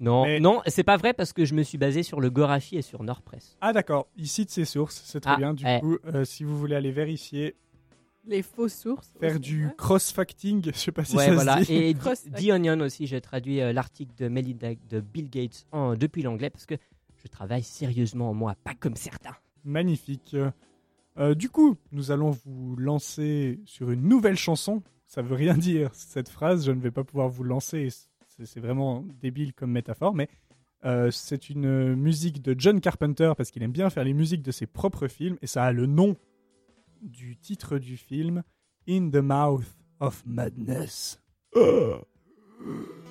Non, Mais- non, c'est pas vrai parce que je me suis basé sur le Gorafi et sur Nordpress. ah d'accord, il cite ses sources, c'est très Ah, bien. Du ouais. coup, euh, si vous voulez aller vérifier, Les fausses sources. faire aussi, du ouais. cross-facting, je sais pas si ouais, ça voilà. se dit. Et Cross- The Onion aussi, j'ai traduit euh, l'article de Melinda de Bill Gates en- depuis l'anglais parce que je travaille sérieusement, moi, pas comme certains. Magnifique. Euh, du coup, nous allons vous lancer sur une nouvelle chanson. Ça veut rien dire cette phrase, je ne vais pas pouvoir vous lancer. C'est vraiment débile comme métaphore, mais euh, c'est une musique de John Carpenter parce qu'il aime bien faire les musiques de ses propres films et ça a le nom du titre du film In the Mouth of Madness.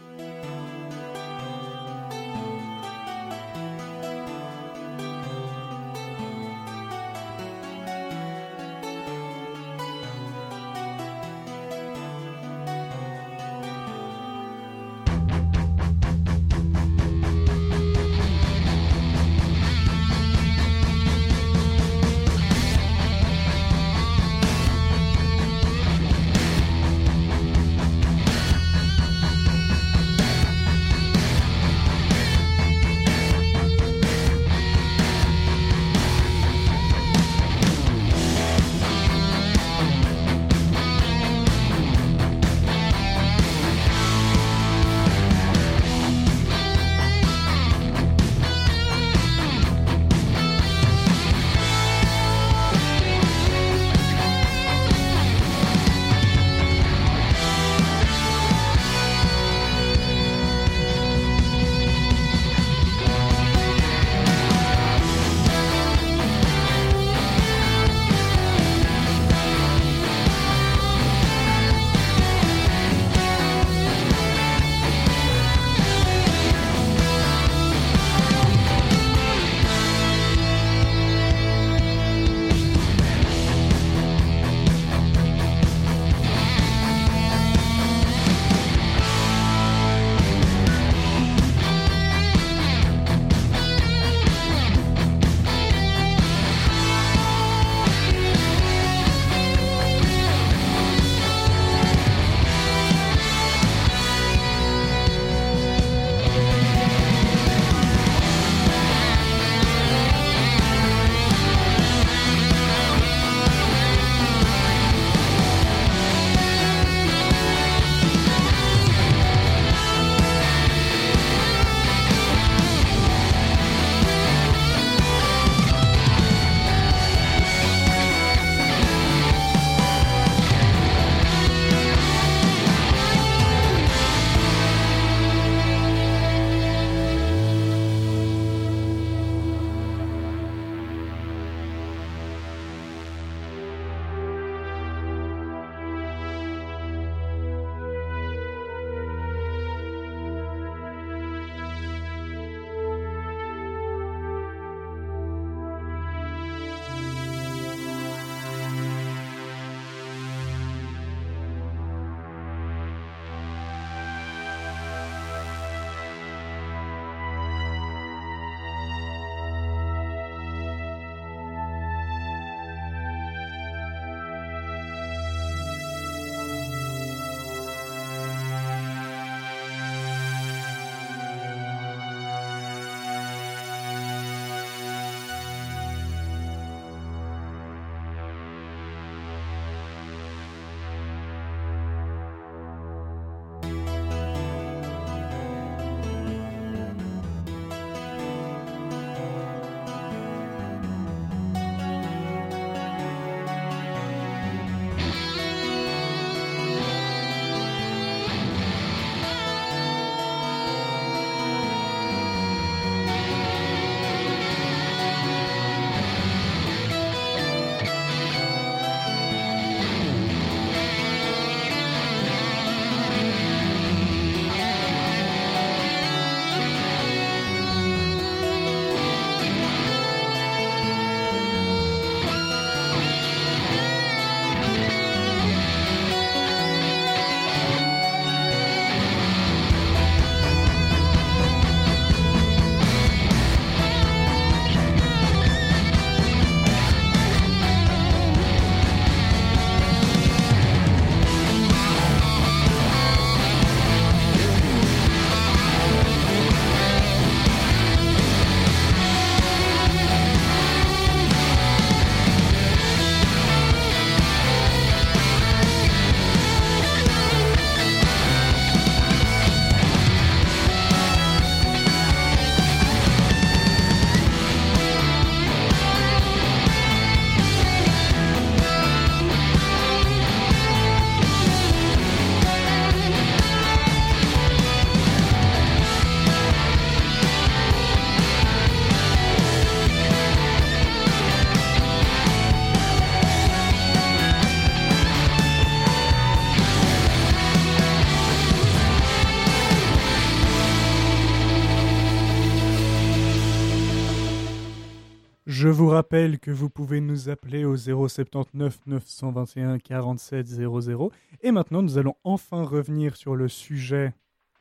rappelle que vous pouvez nous appeler au 079 921 47 00. Et maintenant, nous allons enfin revenir sur le sujet,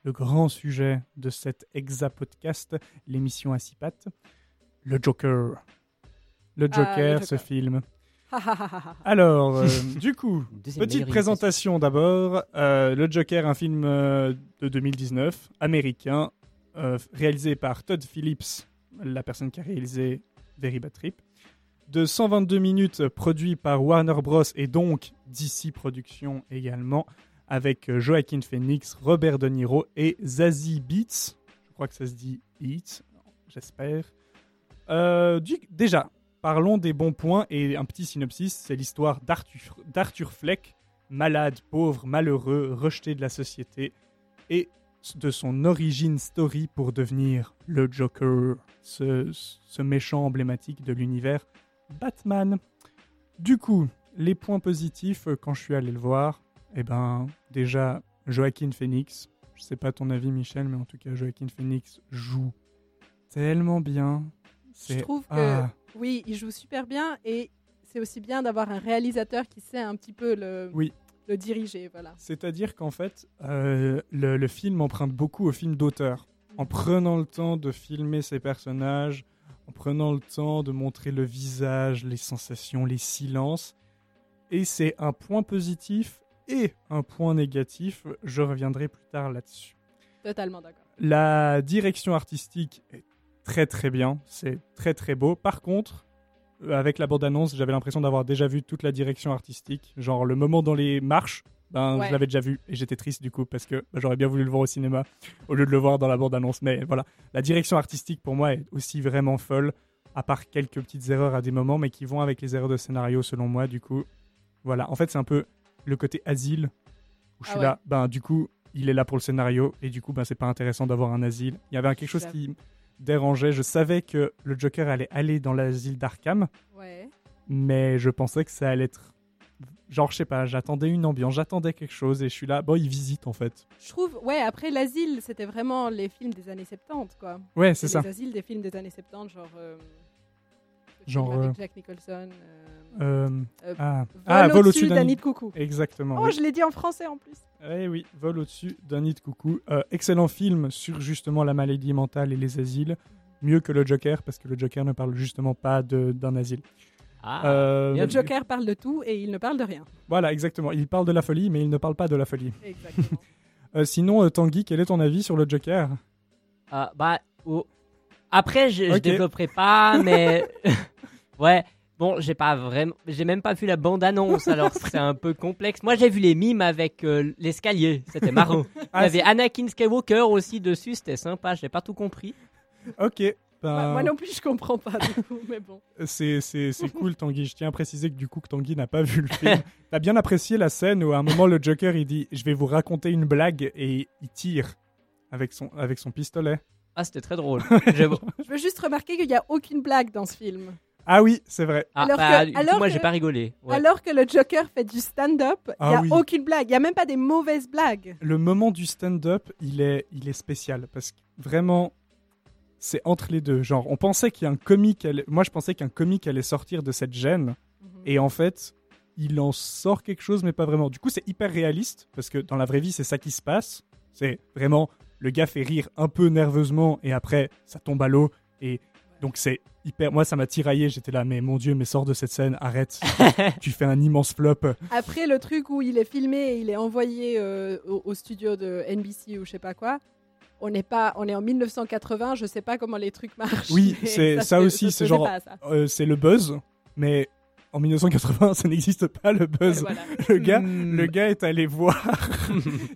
le grand sujet de cet Exa Podcast, l'émission à six pattes, le Joker. Le Ah, Joker, le ce film. Alors, euh, du coup, Deuxième petite présentation d'abord. Euh, le Joker, un film euh, de 2019, américain, euh, réalisé par Todd Phillips, la personne qui a réalisé Trip. De 122 minutes, produit par Warner Bros. et donc DC Productions également, avec euh, Joaquin Phoenix, Robert De Niro et Zazie Beats. Je crois que ça se dit Beats, j'espère. Euh, déjà, parlons des bons points et un petit synopsis. C'est l'histoire d'Arthur Fleck, malade, pauvre, malheureux, rejeté de la société, et de son origin story pour devenir le Joker, ce, ce méchant emblématique de l'univers Batman. Du coup, les points positifs euh, quand je suis allé le voir, eh ben, déjà, Joaquin Phoenix. Je sais pas ton avis, Michel, mais en tout cas, Joaquin Phoenix joue tellement bien. Je trouve que Ah. oui, il joue super bien et c'est aussi bien d'avoir un réalisateur qui sait un petit peu le, Oui. Le diriger. Voilà. C'est-à-dire qu'en fait, euh, le, le film emprunte beaucoup au film d'auteur. En prenant le temps de filmer ses personnages, en prenant le temps de montrer le visage, les sensations, les silences. Et c'est un point positif et un point négatif. Je reviendrai plus tard là-dessus. Totalement d'accord. La direction artistique est très très bien, c'est très très beau. Par contre, avec la bande-annonce, j'avais l'impression d'avoir déjà vu toute la direction artistique. Genre le moment dans les marches, ben, Ouais. je l'avais déjà vu et j'étais triste du coup parce que ben, j'aurais bien voulu le voir au cinéma au lieu de le voir dans la bande-annonce. Mais voilà, la direction artistique pour moi est aussi vraiment folle, à part quelques petites erreurs à des moments, mais qui vont avec les erreurs de scénario selon moi. Du coup, voilà. En fait, c'est un peu le côté asile où je Ah suis ouais. là, ben du coup, il est là pour le scénario et du coup, ben c'est pas intéressant d'avoir un asile. Il y avait quelque chose qui dérangeait. Je savais que le Joker allait aller dans l'asile d'Arkham, Ouais. mais je pensais que ça allait être genre je sais pas, j'attendais une ambiance, j'attendais quelque chose et je suis là, bon, il visite en fait. Je trouve, ouais, après l'asile, c'était vraiment les films des années 70, quoi. Ouais, c'est ça. Les asiles des films des années 70, genre. euh, Genre, avec euh, Jack Nicholson. euh, Euh, euh, ah, Vol ah, vol au-dessus d'un nid de coucou. Exactement. Oh, oui. je l'ai dit en français en plus. Eh oui, vol au-dessus d'un nid de coucou. Euh, excellent film sur justement la maladie mentale et les asiles. Mieux que le Joker, parce que le Joker ne parle justement pas de- d'un asile. Ah, Euh, Le Joker parle de tout et il ne parle de rien. Voilà, exactement. Il parle de la folie, mais il ne parle pas de la folie. Exactement. Euh, sinon, euh, Tanguy, quel est ton avis sur le Joker? Ah, bah, oh. Après, je, je Ok. développerai pas, mais ouais. Bon, j'ai pas vraiment, j'ai même pas vu la bande annonce, alors c'est un peu complexe. Moi, j'ai vu les mimes avec euh, l'escalier, c'était marrant. Il y Ah, avait Anakin Skywalker aussi dessus, c'était sympa. J'ai pas tout compris. Ok. ben, Moi- Moi non plus, je comprends pas du coup, mais bon. C'est, c'est, c'est cool, Tanguy. Je tiens à préciser que du coup, que Tanguy n'a pas vu le film. T'as bien apprécié la scène où à un moment, le Joker, il dit Je vais vous raconter une blague et il tire avec son, avec son pistolet. Ah, c'était très drôle. Je- Je veux juste remarquer qu'il n'y a aucune blague dans ce film. Ah oui, c'est vrai. Ah, Alors bah, que- du coup, alors moi, que- j'ai pas rigolé. Ouais. Alors que le Joker fait du stand-up, il Ah n'y a oui. aucune blague. Il n'y a même pas des mauvaises blagues. Le moment du stand-up, il est, il est spécial parce que vraiment, c'est entre les deux. Genre, on pensait qu'il y a un comique. allait- Moi, je pensais qu'un comique allait sortir de cette gêne. Et en fait, il en sort quelque chose, mais pas vraiment. Du coup, c'est hyper réaliste, parce que dans la vraie vie, c'est ça qui se passe. C'est vraiment, le gars fait rire un peu nerveusement, et après, ça tombe à l'eau. Et donc, c'est hyper. Moi, ça m'a tiraillé. J'étais là, mais mon Dieu, mais sors de cette scène, arrête. tu fais un immense flop. Après le truc où il est filmé et il est envoyé euh, au, au studio de NBC ou je sais pas quoi, on n'est pas, on est en 1980, je sais pas comment les trucs marchent. Oui, c'est- ça aussi, c'est genre-. Euh, c'est le buzz, mais en 1980, ça n'existe pas, le buzz. voilà. Le gars, Hmm. le gars est allé voir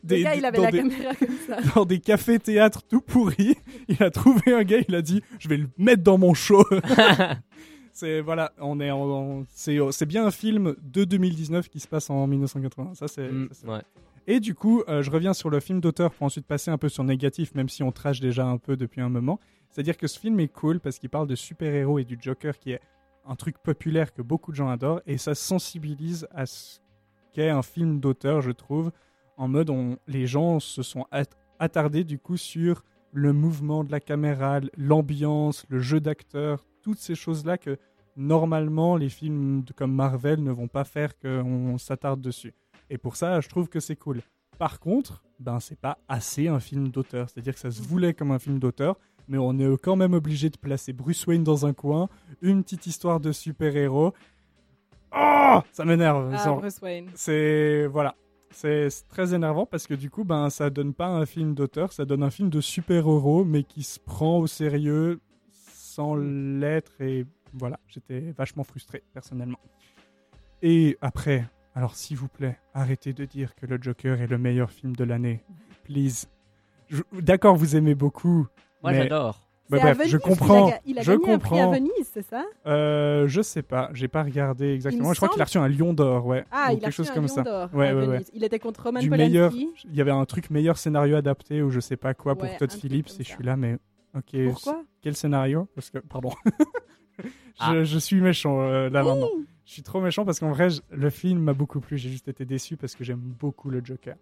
Le gars, il avait dans la des- caméra comme ça. dans des cafés-théâtres tout pourris. Il a trouvé un gars, il a dit Je vais le mettre dans mon show. c'est voilà, on est en, en- c'est c'est bien un film de 2019 qui se passe en 1980. Ça c'est. Mm, ça, c'est- ouais. Et du coup, euh, je reviens sur le film d'auteur pour ensuite passer un peu sur négatif, même si on trash déjà un peu depuis un moment. C'est-à-dire que ce film est cool parce qu'il parle de super-héros et du Joker qui est un truc populaire que beaucoup de gens adorent et ça sensibilise à ce qu'est un film d'auteur, je trouve. En mode, on, les gens se sont at- attardés du coup sur le mouvement de la caméra, l'ambiance, le jeu d'acteur, toutes ces choses-là que normalement, les films comme Marvel ne vont pas faire qu'on s'attarde dessus. Et pour ça, je trouve que c'est cool. Par contre, ben c'est pas assez un film d'auteur. C'est-à-dire que ça se voulait comme un film d'auteur, mais on est quand même obligé de placer Bruce Wayne dans un coin, une petite histoire de super-héros. Oh Ça m'énerve. Ah, Bruce Wayne. c'est voilà, c'est très énervant parce que du coup, ben ça donne pas un film d'auteur, ça donne un film de super-héros, mais qui se prend au sérieux sans l'être et voilà, j'étais vachement frustré personnellement. Et après, alors s'il vous plaît, arrêtez de dire que le Joker est le meilleur film de l'année, please. Je- D'accord, vous aimez beaucoup. Moi, mais- j'adore. Bah, bref, je Venise qu'il a comprends. Il a, je gagné un prix à comprends. Venise, c'est ça? Euh, je sais pas, j'ai pas regardé exactement. me Je crois qu'il a reçu un Lion d'or, ouais. Ah, ou il a quelque reçu chose un comme Lion ça. d'or Ouais, ouais, Venise. Il était contre Roman du Polanski. meilleur. Il y avait un truc meilleur scénario adapté ou je sais pas quoi pour Ouais, Todd Phillips et je suis là, mais ok. Pourquoi? Quel scénario? Parce que, pardon. je, Ah. je suis méchant euh, là maintenant. Je suis trop méchant parce qu'en vrai, je- le film m'a beaucoup plu. J'ai juste été déçu parce que j'aime beaucoup le Joker.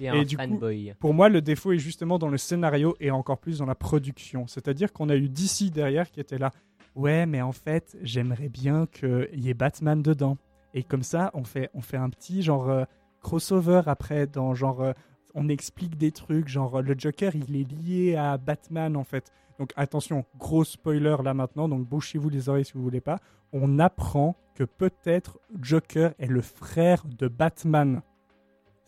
Et du coup-. Pour moi, le défaut est justement dans le scénario et encore plus dans la production. C'est-à-dire qu'on a eu DC derrière qui était là. Ouais, mais en fait, j'aimerais bien qu'il y ait Batman dedans. Et comme ça, on fait, on fait un petit genre euh, crossover après dans genre. euh, on explique des trucs, genre euh, le Joker, il est lié à Batman en fait. Donc attention, gros spoiler là maintenant, donc bouchez-vous les oreilles si vous voulez pas. On apprend que peut-être Joker est le frère de Batman.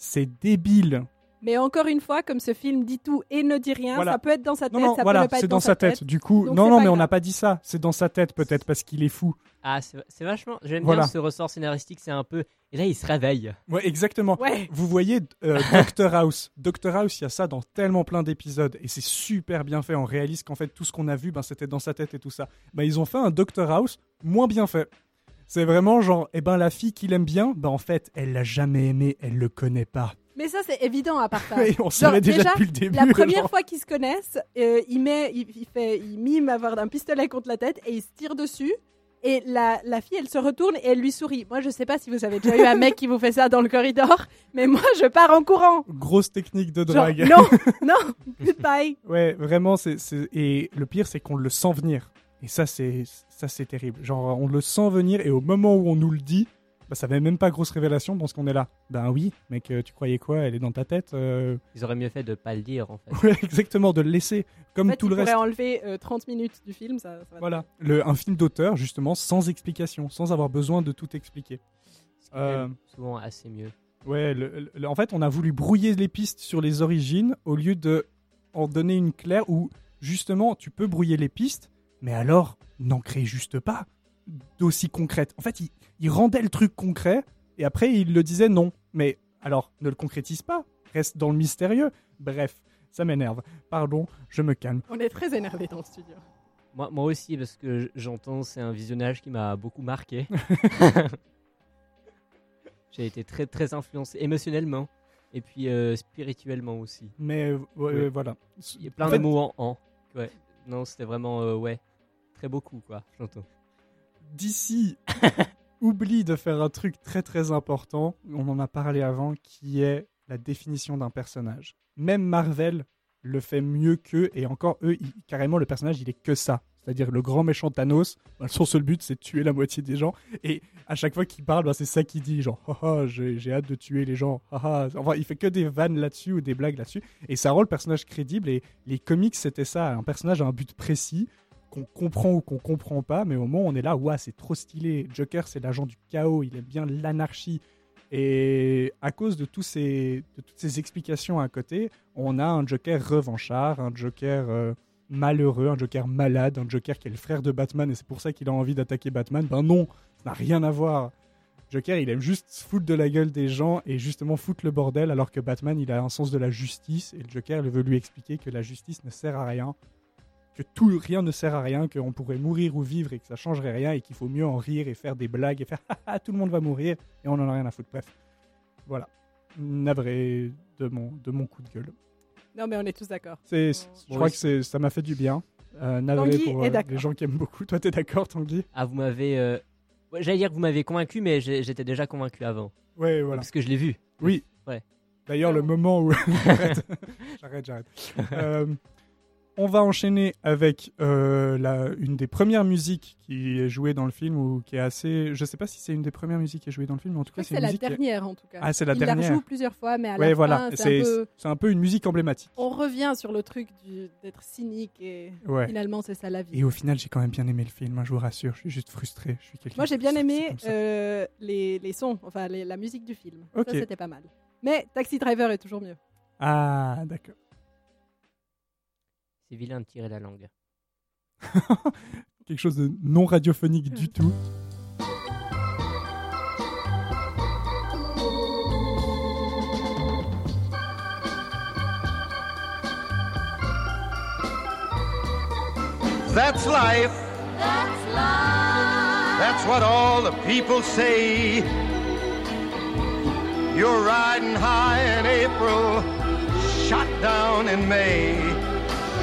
C'est débile. Mais encore une fois, comme ce film dit tout et ne dit rien, Voilà. ça peut être dans sa tête, Non, non, ça voilà, pas c'est être dans sa tête. Du coup, Donc non, non, mais on n'a pas dit ça. C'est dans sa tête peut-être parce qu'il est fou. Ah, c'est c'est vachement. J'aime Voilà. bien ce ressort scénaristique, c'est un peu. Et là, il se réveille. Ouais, exactement. Ouais. Vous voyez euh, Doctor House. Doctor House, il y a ça dans tellement plein d'épisodes et c'est super bien fait. On réalise qu'en fait tout ce qu'on a vu, ben, c'était dans sa tête et tout ça. Ben, ils ont fait un Doctor House moins bien fait. C'est vraiment genre, eh ben la fille qu'il aime bien, ben en fait, elle l'a jamais aimé, elle le connaît pas. Mais ça, c'est évident à part ça. Et on savait déjà, déjà, depuis le début. La première genre. fois qu'ils se connaissent, euh, il, met, il, il fait, il mime avoir un pistolet contre la tête et il se tire dessus. Et la, la fille, elle se retourne et elle lui sourit. Moi, je sais pas si vous avez déjà eu un mec qui vous fait ça dans le corridor, mais moi, je pars en courant. Grosse technique de Genre, drague. non, non, goodbye. Ouais, vraiment, c'est- et le pire, c'est qu'on le sent venir. Et ça, c'est, ça, c'est terrible. Genre, on le sent venir, et au moment où on nous le dit, bah, ça fait même pas grosse révélation dans ce qu'on est là. Ben oui, mec, euh, tu croyais quoi? Elle est dans ta tête euh, Ils auraient mieux fait de pas le dire, en fait. Ouais, exactement, de le laisser. Comme En fait, tout il le reste. pourrait enlever euh, 30 minutes du film, ça, ça va. Voilà. Le, un film d'auteur, justement, sans explication, sans avoir besoin de tout expliquer. Euh, même souvent assez mieux. Ouais, le- le- en fait, on a voulu brouiller les pistes sur les origines au lieu de en donner une claire où, justement, tu peux brouiller les pistes, mais alors, n'en crée juste pas d'aussi concrète. En fait, il, il rendait le truc concret, et après, il le disait non. Mais alors, ne le concrétise pas, reste dans le mystérieux. Bref, ça m'énerve. Pardon, je me calme. On est très énervé dans le studio. Moi, moi aussi, parce que j'entends, c'est un visionnage qui m'a beaucoup marqué. J'ai été très, très influencé émotionnellement et puis euh, spirituellement aussi. Mais euh, ouais, Oui. ouais, voilà. Il y a plein En de fait, mots en en. Ouais. Non, c'était vraiment, euh, ouais, très beaucoup, quoi, j'entends. d'ici oublie de faire un truc très très important, on en a parlé avant, qui est la définition d'un personnage. Même Marvel le fait mieux qu'eux, et encore eux, ils- carrément le personnage il est que ça. C'est-à-dire le grand méchant Thanos, bah, son seul but c'est de tuer la moitié des gens, et à chaque fois qu'il parle, bah, c'est ça qu'il dit, genre haha, j'ai j'ai hâte de tuer les gens. Enfin, il fait que des vannes là-dessus ou des blagues là-dessus, et ça rend le personnage crédible, et les comics c'était ça, un personnage a un but précis, qu'on comprend ou qu'on comprend pas, mais au moment on est là, ouais, c'est trop stylé. Joker, c'est l'agent du chaos, il aime bien l'anarchie. Et à cause de, tous ces, de toutes ces explications à côté, on a un Joker revanchard, un Joker euh, malheureux, un Joker malade, un Joker qui est le frère de Batman et c'est pour ça qu'il a envie d'attaquer Batman. Ben non, ça n'a rien à voir. Joker, il aime juste se foutre de la gueule des gens et justement foutre le bordel, alors que Batman, il a un sens de la justice et le Joker, il veut lui expliquer que la justice ne sert à rien que tout rien ne sert à rien, qu'on pourrait mourir ou vivre et que ça changerait rien et qu'il faut mieux en rire et faire des blagues et faire ah tout le monde va mourir et on en a rien à foutre. Bref, voilà. Navré de mon, de mon coup de gueule. Non, mais on est tous d'accord. C'est, je crois que c'est, ça m'a fait du bien. Euh, navré Tanguy pour euh, les gens qui aiment beaucoup. Toi, t'es d'accord, Tanguy? Ah, vous m'avez. euh, ouais, J'allais dire que vous m'avez convaincu, mais j'étais déjà convaincu avant. Ouais, voilà. Parce que je l'ai vu. Oui. Ouais. D'ailleurs, le moment où. j'arrête, j'arrête, j'arrête. On va enchaîner avec euh, la, une des premières musiques qui est jouée dans le film ou qui est assez. Je sais pas si c'est une des premières musiques qui est jouée dans le film, mais en tout cas, c'est la est- dernière en tout cas. Ah, c'est la Il la dernière. rejoue plusieurs fois, mais à Ouais, la voilà. c'est un peu... c'est un peu une musique emblématique. On revient sur le truc d'être cynique et Ouais. finalement c'est ça la vie. Et au final, j'ai quand même bien aimé le film, hein, je vous rassure. Je suis juste frustré. Je suis Moi j'ai bien aimé euh, les, les sons, enfin les- la musique du film. Ça c'était pas mal. Mais Taxi Driver est toujours mieux. Ah, d'accord. C'est vilain de tirer la langue. Quelque chose de non radiophonique du tout. That's life. That's life. That's what all the people say. You're riding high in April, shot down in May.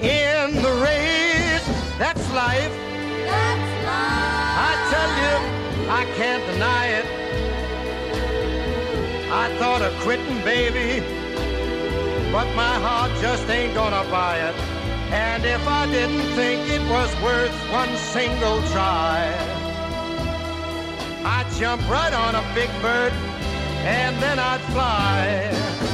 in the race. That's life. That's life. I tell you, I can't deny it. I thought of quitting, baby, but my heart just ain't gonna buy it. And if I didn't think it was worth one single try, I'd jump right on a big bird and then I'd fly.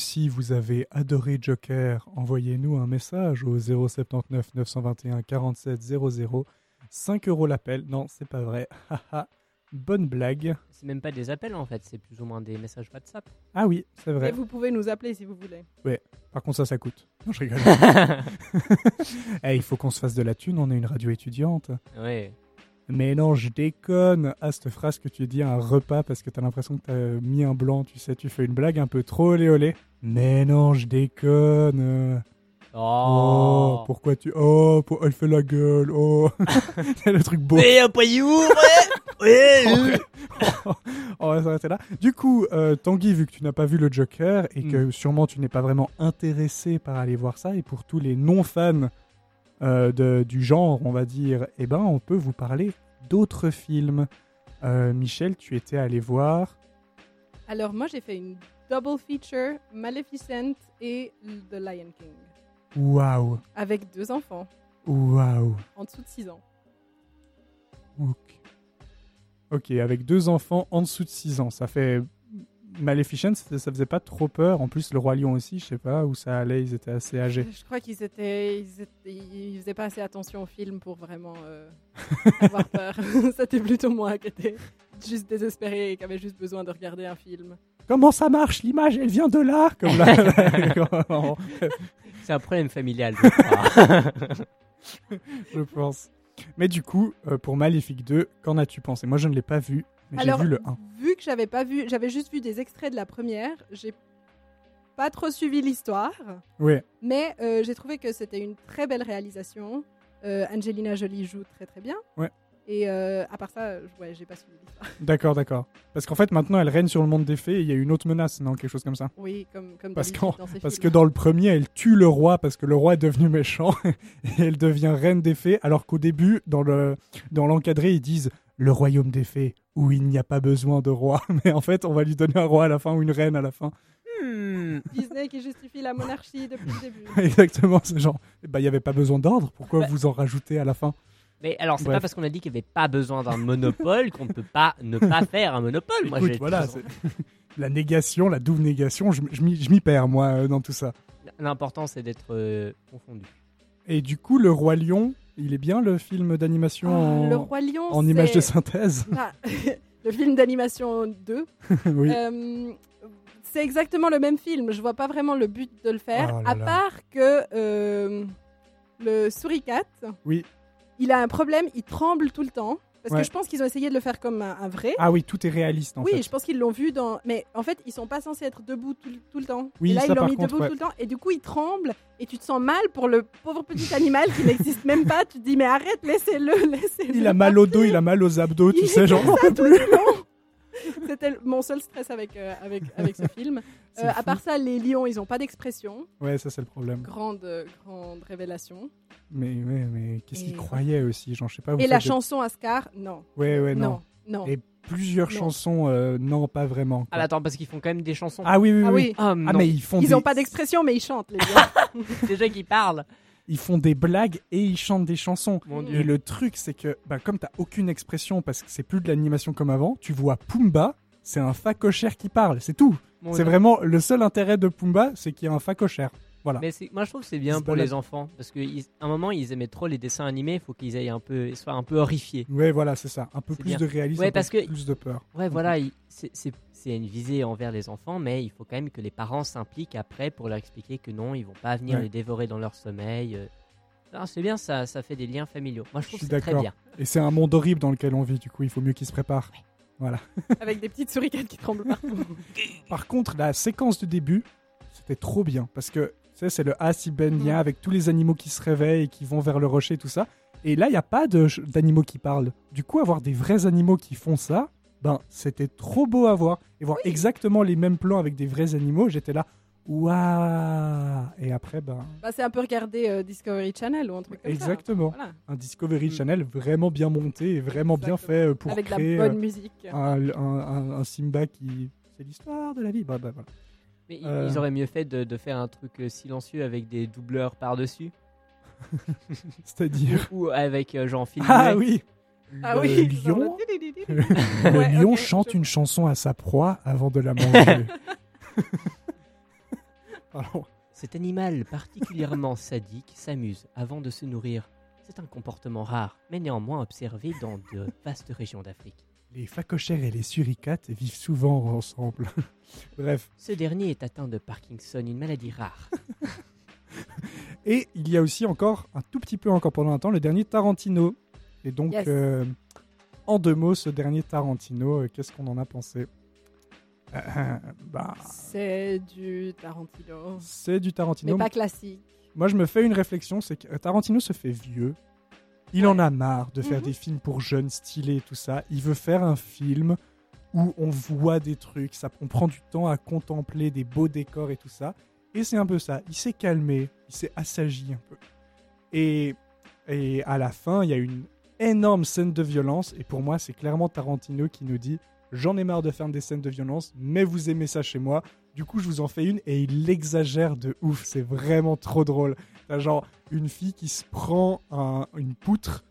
aussi vous avez adoré Joker, envoyez-nous un message au 079 921 47 00. 5 euros l'appel. Non, c'est pas vrai. Bonne blague. C'est même pas des appels en fait, c'est plus ou moins des messages WhatsApp. Ah oui, c'est Et vrai. vous pouvez nous appeler si vous voulez. Par contre, ça, ça coûte. Non, je rigole. Eh, il faut qu'on se fasse de la thune, on est une radio étudiante. ouais. Mais non, je déconne. Ah, cette phrase que tu dis à un repas parce que t'as l'impression que t'as mis un blanc, tu sais, tu fais une blague un peu trop olé olé. Mais non, je déconne. Oh, Oh, pourquoi tu. Oh, pour... elle fait la gueule. Oh, c'est le truc beau. Mais après you, ouais, ouais. On va s'arrêter là. Du coup, euh, Tanguy, vu que tu n'as pas vu le Joker et que sûrement tu n'es pas vraiment intéressé par aller voir ça, et pour tous les non-fans euh, de- du genre, on va dire, eh ben, on peut vous parler d'autres films. Euh, Michel, tu étais allé voir. Alors moi j'ai fait une double feature Maleficent et The Lion King Waouh, avec deux enfants waouh. en dessous de 6 ans. Ok. Ok, avec deux enfants en dessous de 6 ans, ça fait. Maleficent, ça faisait pas trop peur. En plus, le Roi Lion aussi, je sais pas où ça allait, ils étaient assez âgés. Je crois qu'ils étaient, ils étaient- ils faisaient pas assez attention au film pour vraiment euh, avoir peur. C'était plutôt moi qui étais juste désespéré et qui avait juste besoin de regarder un film. Comment ça marche? L'image, elle vient de là? Comme là, C'est un problème familial, je crois. je pense. Mais du coup, euh, pour Maléfique 2, qu'en as-tu pensé? Moi, je ne l'ai pas vu, mais Alors, vu le 1. vu que j'avais pas vu, j'avais juste vu des extraits de la première, j'ai pas trop suivi l'histoire, mais euh, j'ai trouvé que c'était une très belle réalisation. Euh, Angelina Jolie joue très très bien. Ouais. Et euh, à part ça, ouais, j'ai pas suivi l'histoire. d'accord, d'accord. Parce qu'en fait, maintenant, elle règne sur le monde des fées et il y a une autre menace, non Quelque chose comme ça. Oui, comme comme Parce, qu'en- dans ces parce que dans le premier, elle tue le roi parce que le roi est devenu méchant et elle devient reine des fées. Alors qu'au début, dans le dans l'encadré, ils disent le royaume des fées où il n'y a pas besoin de roi. Mais en fait, on va lui donner un roi à la fin ou une reine à la fin. Hmm. Disney qui justifie la monarchie depuis le début. Exactement, c'est genre, bah, il n'y avait pas besoin d'ordre. Pourquoi Bah. vous en rajoutez à la fin? Mais alors, c'est pas parce qu'on a dit qu'il n'y avait pas besoin d'un monopole qu'on ne peut pas ne pas faire un monopole. Moi, Écoute, voilà, la négation, la double négation, je, je m'y je m'y perds moi euh, dans tout ça. L'important, c'est d'être euh, confondu. Et du coup, le roi lion, il est bien le film d'animation Ah, en, le roi lion. en image de synthèse. Ah, le film d'animation 2. oui. Euh, c'est exactement le même film. Je vois pas vraiment le but de le faire, Oh là à là. part que euh, le souricat, Oui. il a un problème, il tremble tout le temps. Parce Ouais. que je pense qu'ils ont essayé de le faire comme un, un vrai. Ah oui, tout est réaliste en oui, fait. je pense qu'ils l'ont vu dans. Mais en fait, ils sont pas censés être debout tout, le- tout le temps. Oui, et là, ça, ils l'ont mis contre, debout ouais. tout le temps. Et du coup, il tremble. Et tu te sens mal pour le pauvre petit animal qui n'existe même pas. Tu te dis, mais arrête, laissez-le, laissez-le. Il a mal au dos, il a mal aux abdos, tu sais, peut tout plus. C'était mon seul stress avec, euh, avec, avec ce film. Euh, à part ça, les lions, ils ont pas d'expression. Ouais, ça c'est le problème. Grande, euh, grande révélation. Mais, mais, mais qu'est-ce Et qu'il voilà. croyait aussi? Genre, je sais pas. vous Et la chanson Ascar, non. Ouais, ouais, non. Non, non. Et plusieurs Non. chansons, euh, non, pas vraiment. quoi. Ah, attends, parce qu'ils font quand même des chansons. Ah oui, oui, Ah oui. oui, Ah, Ah, mais ils font ils des... ont pas d'expression, mais ils chantent, les lions. déjà qui parlent. Ils font des blagues et ils chantent des chansons. Mon. Et le truc, c'est que bah, comme t'as aucune expression parce que c'est plus de l'animation comme avant, tu vois Pumba, c'est un facochère qui parle, c'est tout. C'est vraiment le seul intérêt de Pumba, c'est qu'il y a un facochère. Voilà. Mais moi je trouve que c'est bien pour les enfants parce qu'à un moment ils aimaient trop les dessins animés, il faut qu'ils aient un peu, soient un peu horrifiés. Ouais, voilà, c'est ça. Un peu plus bien. de réalisme, Ouais, un peu parce que- plus de peur. Ouais, voilà, il- c'est- c'est une visée envers les enfants, mais il faut quand même que les parents s'impliquent après pour leur expliquer que non, ils vont pas venir Ouais. les dévorer dans leur sommeil. euh. Non, c'est bien, ça, ça fait des liens familiaux. Moi je Je trouve suis que c'est très d'accord. bien. Et c'est un monde horrible dans lequel on vit, du coup, il faut mieux qu'ils se préparent. avec des petites souricates qui tremblent partout. Par contre, la séquence du début, c'était trop bien. Parce que, tu sais, c'est le Asibendien Mhm. avec tous les animaux qui se réveillent et qui vont vers le rocher et tout ça. Et là, il n'y a pas d'animaux qui parlent. Du coup, avoir des vrais animaux qui font ça, ben, c'était trop beau à voir. Et voir exactement les mêmes plans avec des vrais animaux, j'étais là, waouh Et après, ben, bah, c'est un peu regarder euh, Discovery Channel ou un truc comme exactement. ça. Voilà. Un Discovery Mm. Channel vraiment bien monté et vraiment bien Exactement. fait euh, pour Avec de la créer bonne euh, musique. un, un- un- un Simba qui... C'est l'histoire de la vie. Bah, bah, voilà. Mais ils- Euh. ils auraient mieux fait de, de faire un truc silencieux avec des doubleurs par-dessus C'est-à-dire... ou avec euh, film Ah oui Ah Le oui. lion le- Le Ouais, lion chante je- une chanson à sa proie avant de la manger. Cet animal particulièrement sadique s'amuse avant de se nourrir. C'est un comportement rare, mais néanmoins observé dans de vastes régions d'Afrique. Les phacochères et les suricates vivent souvent ensemble. Bref. Ce dernier est atteint de Parkinson, une maladie rare. Et il y a aussi encore, un tout petit peu encore pendant un temps, le dernier Tarantino. Et donc, Yes. euh, en deux mots, ce dernier Tarantino, euh, qu'est-ce qu'on en a pensé? Euh, bah, C'est du Tarantino. C'est du Tarantino. Mais pas classique. Moi, je me fais une réflexion, c'est que Tarantino se fait vieux. Il en a marre de faire Mhm. des films pour jeunes, stylés et tout ça. Il veut faire un film où on voit des trucs, ça, on prend du temps à contempler des beaux décors et tout ça. Et c'est un peu ça. Il s'est calmé, il s'est assagi un peu. Et, et à la fin, il y a une énorme scène de violence. Et pour moi, c'est clairement Tarantino qui nous dit J'en ai marre de faire des scènes de violence, mais vous aimez ça chez moi. Du coup, je vous en fais une et il l'exagère de ouf. C'est vraiment trop drôle. T'as genre une fille qui se prend un- une poutre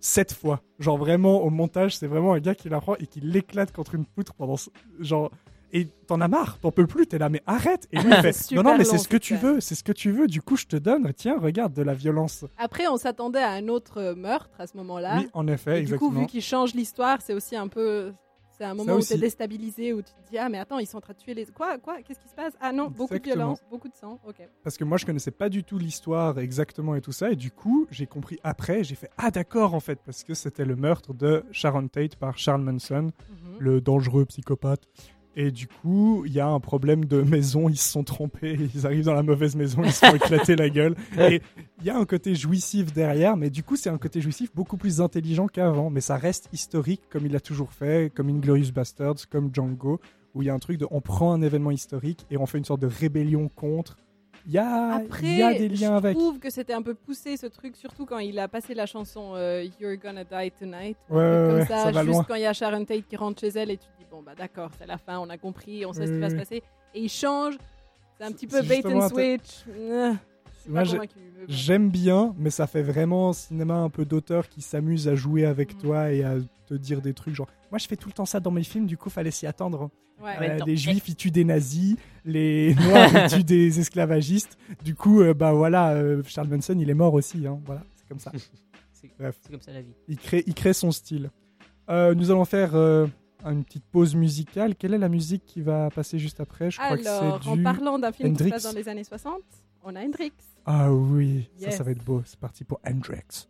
sept fois. Genre vraiment au montage, c'est vraiment un gars qui la prend et qui l'éclate contre une poutre pendant genre. Et t'en as marre, t'en peux plus, t'es là, mais arrête Et lui, il fait Non, non, mais c'est ce que tu veux, c'est ce que tu veux, du coup, je te donne, tiens, regarde, de la violence. Après, on s'attendait à un autre euh, meurtre à ce moment-là. Oui, en effet, Et du coup, exactement. vu qu'il change l'histoire, c'est aussi un peu. C'est un Ça moment où t'es déstabilisé, où tu te dis ah mais attends ils sont en train de tuer les quoi quoi qu'est-ce qui se passe? Ah non beaucoup de Exactement. violence, beaucoup de sang. Ok. Parce que moi, je connaissais pas du tout l'histoire exactement et tout ça. Et du coup, j'ai compris après. J'ai fait Ah, d'accord, en fait. Parce que c'était le meurtre de Sharon Tate par Charles Manson, Mhm. le dangereux psychopathe. Et du coup, il y a un problème de maison. Ils se sont trompés. Ils arrivent dans la mauvaise maison. Ils se font éclater la gueule. Et il y a un côté jouissif derrière. Mais du coup, c'est un côté jouissif beaucoup plus intelligent qu'avant. Mais ça reste historique comme il l'a toujours fait. Comme Inglorious Bastards, comme Django. Où il y a un truc de. On prend un événement historique et on fait une sorte de rébellion contre. Il y a, Après, il y a des liens je avec. trouve que c'était un peu poussé ce truc, surtout quand il a passé la chanson euh, You're Gonna Die Tonight. Ouais, ouais, comme ouais, ça, ça va juste loin. quand il y a Sharon Tate qui rentre chez elle et tu bon bah d'accord, c'est la fin, on a compris, on sait ce qui Oui, va se passer. Et il change, c'est un petit peu bait and switch. Euh, Moi. J'aime bien, mais ça fait vraiment cinéma un peu d'auteur qui s'amuse à jouer avec Mhm. toi et à te dire des trucs genre. Moi, je fais tout le temps ça dans mes films, du coup, fallait s'y attendre. Ouais. même Euh, les juifs, ils tuent des nazis, les noirs, ils tuent des esclavagistes. Du coup, euh, bah voilà, euh, Charles Manson, il est mort aussi. Hein. Voilà, c'est comme ça. C'est Bref. c'est comme ça la vie. Il crée, il crée son style. Euh, nous allons faire euh, une petite pause musicale. Quelle est la musique qui va passer juste après? Je crois Alors, que c'est en du. parlant d'un film qui Hendrix. se passe dans les années 60, on a Hendrix. Ah oui, ça, Yes. ça va être beau. C'est parti pour Hendrix.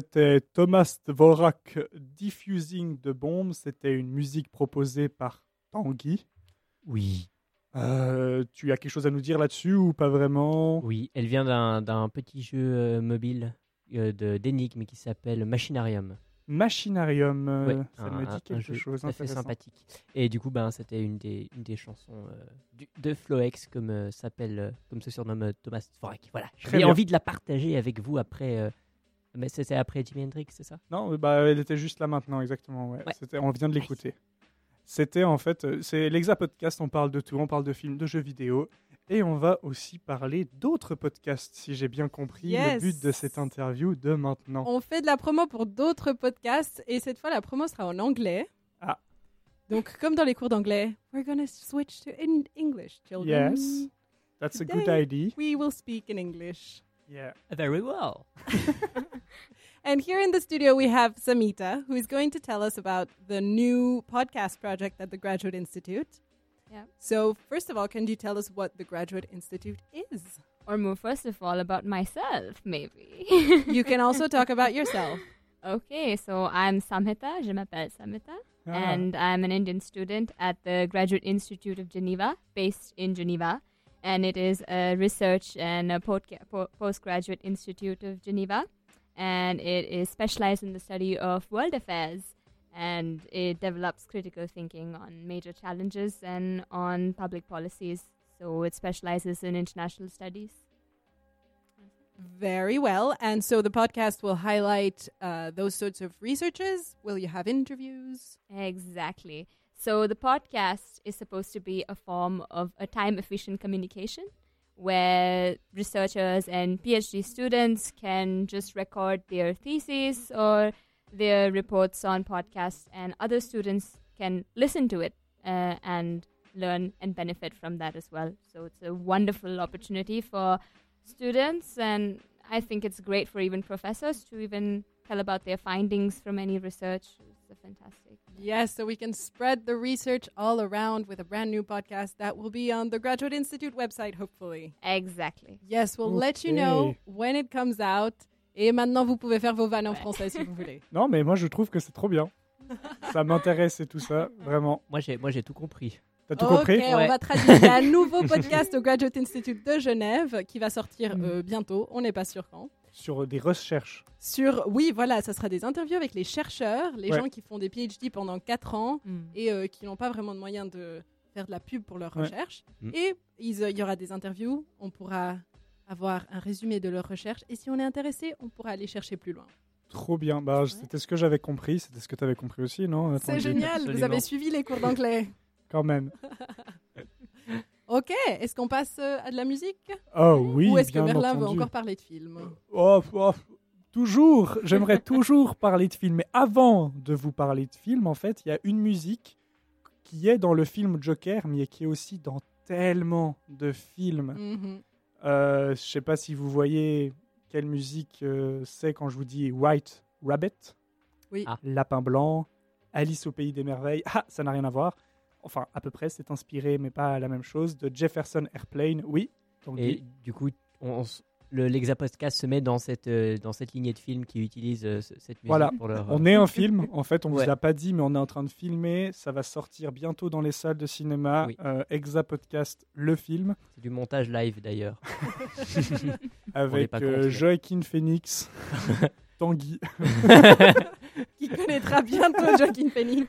C'était Thomas Dvorak Diffusing the Bomb. C'était une musique proposée par Tanguy. Oui. Euh, tu as quelque chose à nous dire là-dessus ou pas vraiment? Oui, elle vient d'un petit jeu euh, mobile euh, d'énigmes qui s'appelle Machinarium. Machinarium, euh, Ouais, ça un- me un- dit un quelque jeu chose. tout fait sympathique. Et du coup, ben, c'était une des, une des chansons euh, du- de Floex, comme euh, s'appelle, euh, comme se surnomme Thomas Dvorak. Voilà, j'avais envie de la partager avec vous après. Mais c'était après Jimi Hendrix, c'est ça? Non, bah, elle était juste là maintenant, exactement. Ouais. On vient de l'écouter. C'était en fait, euh, c'est l'Exa Podcast, on parle de tout, on parle de films, de jeux vidéo, et on va aussi parler d'autres podcasts, si j'ai bien compris Yes. le but de cette interview de maintenant. On fait de la promo pour d'autres podcasts et cette fois la promo sera en anglais. Ah. Donc comme dans les cours d'anglais, we're gonna switch to in English, children. Yes. That's a good idea. We will speak in English. Yeah. Very well. And here in the studio we have Samita, who is going to tell us about the new podcast project at the Graduate Institute. Yeah. So first of all, can you tell us what the Graduate Institute is? Or more, first of all, about myself, maybe. You can also talk about yourself. okay, so I'm Samhita, je m'appelle Samhita, Ah. and I'm an Indian student at the Graduate Institute of Geneva, based in Geneva. And it is a research and a postgraduate institute of Geneva. And it is specialized in the study of world affairs. And it develops critical thinking on major challenges and on public policies. So it specializes in international studies. Very well. And so the podcast will highlight uh, those sorts of researches. Will you have interviews? Exactly. So the podcast is supposed to be a form of a time efficient communication where researchers and PhD students can just record their theses or their reports on podcasts, and other students can listen to it uh, and learn and benefit from that as well. So it's a wonderful opportunity for students, and I think it's great for even professors to even tell about their findings from any research. A fantastic. Yes, so we can spread the research all around with a brand new podcast that will be on the Graduate Institute website, hopefully. Exactly. Yes, we'll let you know Okay. when it comes out. Et maintenant, vous pouvez faire vos vannes en français si vous voulez. Non, mais moi je trouve que c'est trop bien. ça m'intéresse et tout ça, vraiment. Moi, j'ai, moi, j'ai tout compris. T'as tout ok, compris on Ouais. va traduire. Un nouveau podcast au Graduate Institute de Genève qui va sortir Mm. euh, bientôt, on n'est pas sûr quand. Sur des recherches. Sur, oui, voilà, ça sera des interviews avec les chercheurs, les Ouais. gens qui font des PhD pendant 4 ans Mm. et euh, qui n'ont pas vraiment de moyens de faire de la pub pour leurs Ouais. recherches. Mm. Et euh, il y aura des interviews, on pourra avoir un résumé de leurs recherches et si on est intéressé, on pourra aller chercher plus loin. Trop bien. Bah, c'était ce que j'avais compris. C'était ce que tu avais compris aussi, non C'est génial, vous avez suivi les cours d'anglais. Quand même. Ok, est-ce qu'on passe euh, à de la musique? Oh oui, Ou est-ce que Merlin veut entendu. encore parler de films? Oh, oh, toujours. J'aimerais toujours parler de film. Mais avant de vous parler de film, en fait, il y a une musique qui est dans le film Joker, mais qui est aussi dans tellement de films. Mhm. Euh, je sais pas si vous voyez quelle musique euh, c'est quand je vous dis White Rabbit. Oui. Ah. Lapin blanc, Alice au pays des merveilles. Ah, ça n'a rien à voir. Enfin, à peu près, c'est inspiré, mais pas la même chose, de Jefferson Airplane. Oui. Et du coup, on, on s- le l'Exa Podcast se met dans cette, euh, dans cette lignée de films qui utilise euh, ce- cette musique Voilà. pour leur. On est un film, en fait, on Ouais. vous a pas dit, mais on est en train de filmer. Ça va sortir bientôt dans les salles de cinéma. Oui. Euh, Exa Podcast, le film, C'est du montage live d'ailleurs. avec euh, contre. Joaquin Phoenix, Tanguy. Qui connaîtra bientôt Joaquin Phoenix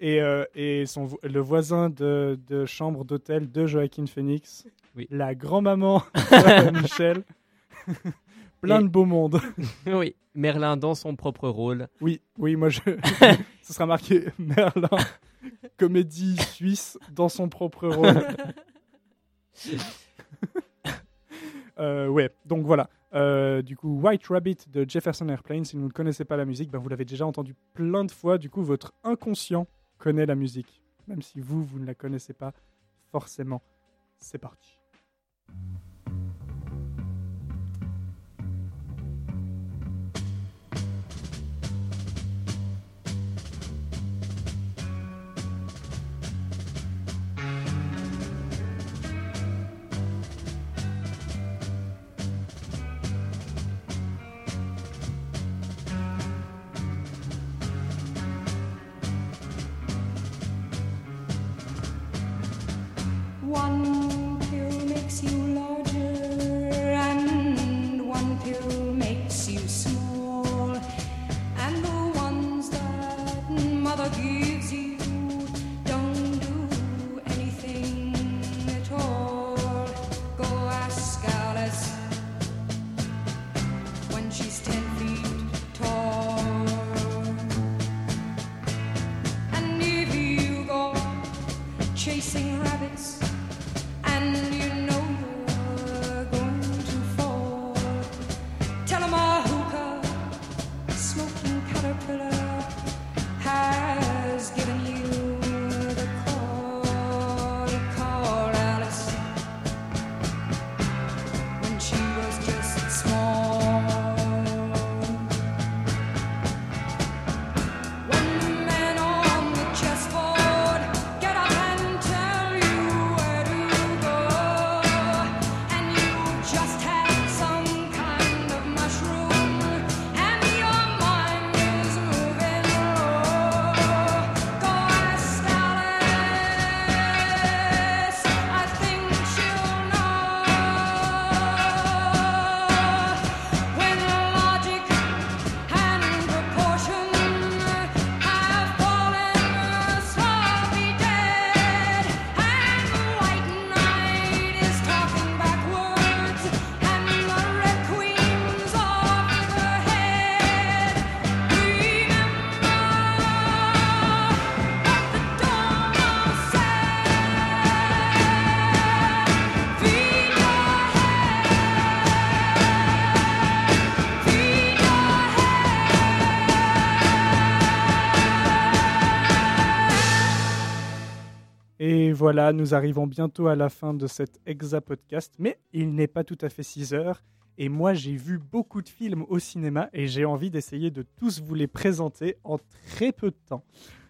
et, euh, et son, le voisin de, de chambre d'hôtel de Joaquin Phoenix, Oui. la grand-maman de Michel, plein Et- de beau monde. oui, Merlin dans son propre rôle. Oui, oui, moi je, ce sera marqué Merlin, comédie suisse dans son propre rôle. Euh, ouais, donc voilà. Euh, du coup, White Rabbit de Jefferson Airplane, si vous ne connaissez pas la musique, ben, vous l'avez déjà entendu plein de fois. Du coup, votre inconscient connaît la musique, même si vous, vous ne la connaissez pas forcément. C'est parti. Voilà, nous arrivons bientôt à la fin de cet Exa podcast, mais il n'est pas tout à fait 6 heures. Et moi, j'ai vu beaucoup de films au cinéma et j'ai envie d'essayer de tous vous les présenter en très peu de temps.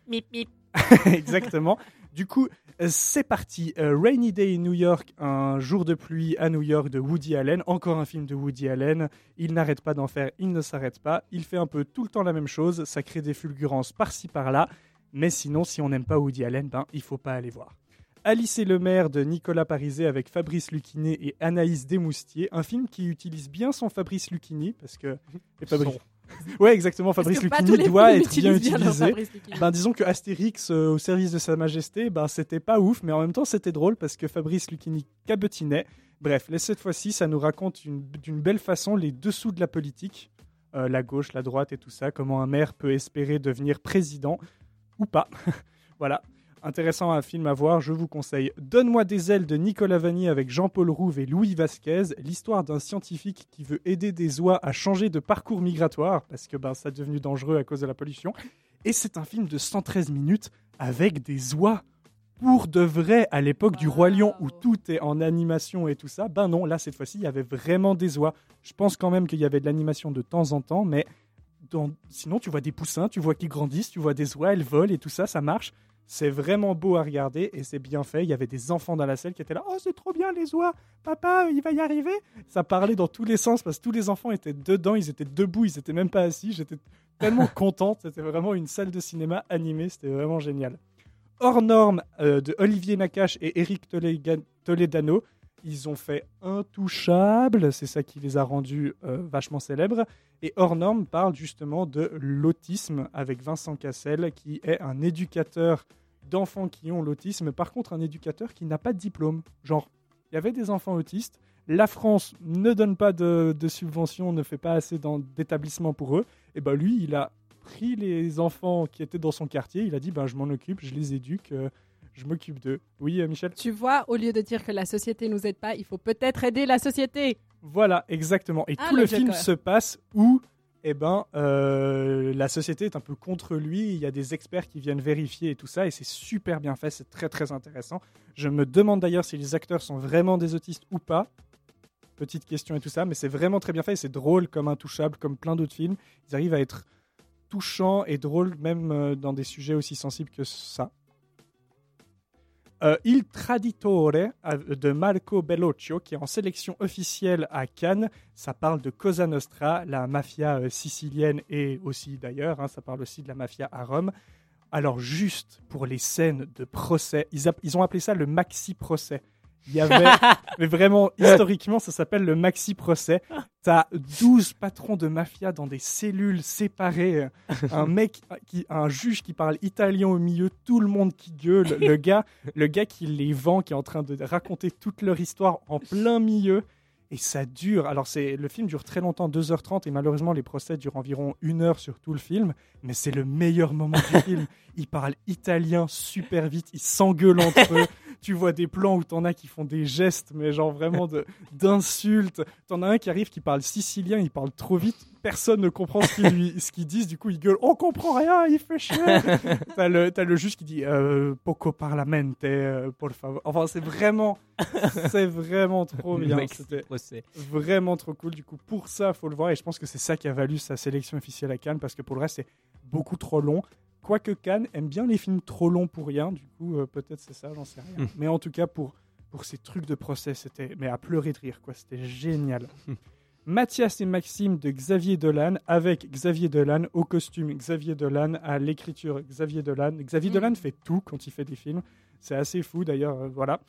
Mip, mip. Exactement. Du coup, euh, c'est parti. Euh, Rainy Day in New York, un jour de pluie à New York de Woody Allen. Encore un film de Woody Allen. Il n'arrête pas d'en faire, il ne s'arrête pas. Il fait un peu tout le temps la même chose. Ça crée des fulgurances par-ci par-là. Mais sinon, si on n'aime pas Woody Allen, ben, il faut pas aller voir. Alice et le maire de Nicolas Pariset avec Fabrice Lucchini et Anaïs Desmoustiers. Un film qui utilise bien son Fabrice Lucchini parce que. et Fabrice- Ouais, exactement. Fabrice Lucchini doit être bien utilisé. Ben, disons que Astérix euh, au service de Sa Majesté, ben, c'était pas ouf, mais en même temps c'était drôle parce que Fabrice Lucchini cabotinait. Bref, là, cette fois-ci, ça nous raconte une- d'une belle façon les dessous de la politique, Euh, la gauche, la droite et tout ça, comment un maire peut espérer devenir président ou pas. voilà. Intéressant un film à voir, je vous conseille Donne-moi des ailes de Nicolas Vanier avec Jean-Paul Rouve et Louis Vasquez, l'histoire d'un scientifique qui veut aider des oies à changer de parcours migratoire parce que ben, ça est devenu dangereux à cause de la pollution. Et c'est un film de 113 minutes avec des oies pour de vrai à l'époque du Roi Lion où tout est en animation et tout ça. Ben non, là cette fois-ci il y avait vraiment des oies. Je pense quand même qu'il y avait de l'animation de temps en temps, mais sinon tu vois des poussins, tu vois qu'ils grandissent, tu vois des oies, elles volent et tout ça, ça marche. C'est vraiment beau à regarder et c'est bien fait. Il y avait des enfants dans la salle qui étaient là. Oh, c'est trop bien les oies. Papa, il va y arriver. Ça parlait dans tous les sens parce que tous les enfants étaient dedans. Ils étaient debout. Ils étaient même pas assis. J'étais tellement contente. C'était vraiment une salle de cinéma animée. C'était vraiment génial. Hors norme euh, de Olivier Nakache et Eric Toledano. Ils ont fait Intouchable. C'est ça qui les a rendus euh, vachement célèbres. Et Hors norme parle justement de l'autisme avec Vincent Cassel, qui est un éducateur d'enfants qui ont l'autisme. Par contre, un éducateur qui n'a pas de diplôme. Genre, il y avait des enfants autistes. La France ne donne pas de, subventions, ne fait pas assez d'établissements pour eux. Et ben lui, il a pris les enfants qui étaient dans son quartier. Il a dit, ben je m'en occupe, je les éduque, euh, je m'occupe d'eux. Oui, euh, Michel. Tu vois, au lieu de dire que la société nous aide pas, il faut peut-être aider la société. Voilà, exactement. Et Ah, tout le film se passe où eh ben, euh, la société est un peu contre lui. Il y a des experts qui viennent vérifier et tout ça. Et c'est super bien fait. C'est très, très intéressant. Je me demande d'ailleurs si les acteurs sont vraiment des autistes ou pas. Petite question et tout ça. Mais c'est vraiment très bien fait. et C'est drôle comme Intouchable, comme plein d'autres films. Ils arrivent à être touchants et drôles, même euh, dans des sujets aussi sensibles que ça. Euh, Il Traditore de Marco Bellocchio, qui est en sélection officielle à Cannes. Ça parle de Cosa Nostra, la mafia euh, sicilienne et aussi d'ailleurs, hein, ça parle aussi de la mafia à Rome. Alors juste pour les scènes de procès, ils, ont appelé ça le maxi procès. Il y avait, mais vraiment, historiquement, ça s'appelle le maxi procès. T'as 12 patrons de mafia dans des cellules séparées. Un mec, qui, un juge qui parle italien au milieu, tout le monde qui gueule. Le gars, le gars qui les vend, qui est en train de raconter toute leur histoire en plein milieu. Et ça dure. Alors, c'est le film dure très longtemps, 2h30, et malheureusement, les procès durent environ une heure sur tout le film. Mais c'est le meilleur moment du film. Ils parlent italien super vite, ils s'engueulent entre eux. Tu vois des plans où t'en as qui font des gestes, mais genre vraiment d'insultes. T'en as un qui arrive qui parle sicilien, il parle trop vite. Personne ne comprend ce qu'ils qu'ils disent. Du coup, il gueule On comprend rien, il fait chier. T'as le, juge qui dit euh, Poco parlamente, euh, por favor. Enfin, c'est vraiment, c'est vraiment trop bien. C'était vraiment trop cool. Du coup, pour ça, faut le voir. Et je pense que c'est ça qui a valu sa sélection officielle à Cannes, parce que pour le reste, c'est beaucoup trop long. Quoique Cannes aime bien les films trop longs pour rien. Du coup, euh, peut-être c'est ça, j'en sais rien. Hmm. Mais en tout cas, pour, pour ces trucs de procès, c'était mais à pleurer de rire, quoi. C'était génial. Mathias et Maxime de Xavier Dolan, avec Xavier Dolan au costume Xavier Dolan, à l'écriture Xavier Dolan. Xavier Mm. Dolan fait tout quand il fait des films. C'est assez fou d'ailleurs, euh, voilà.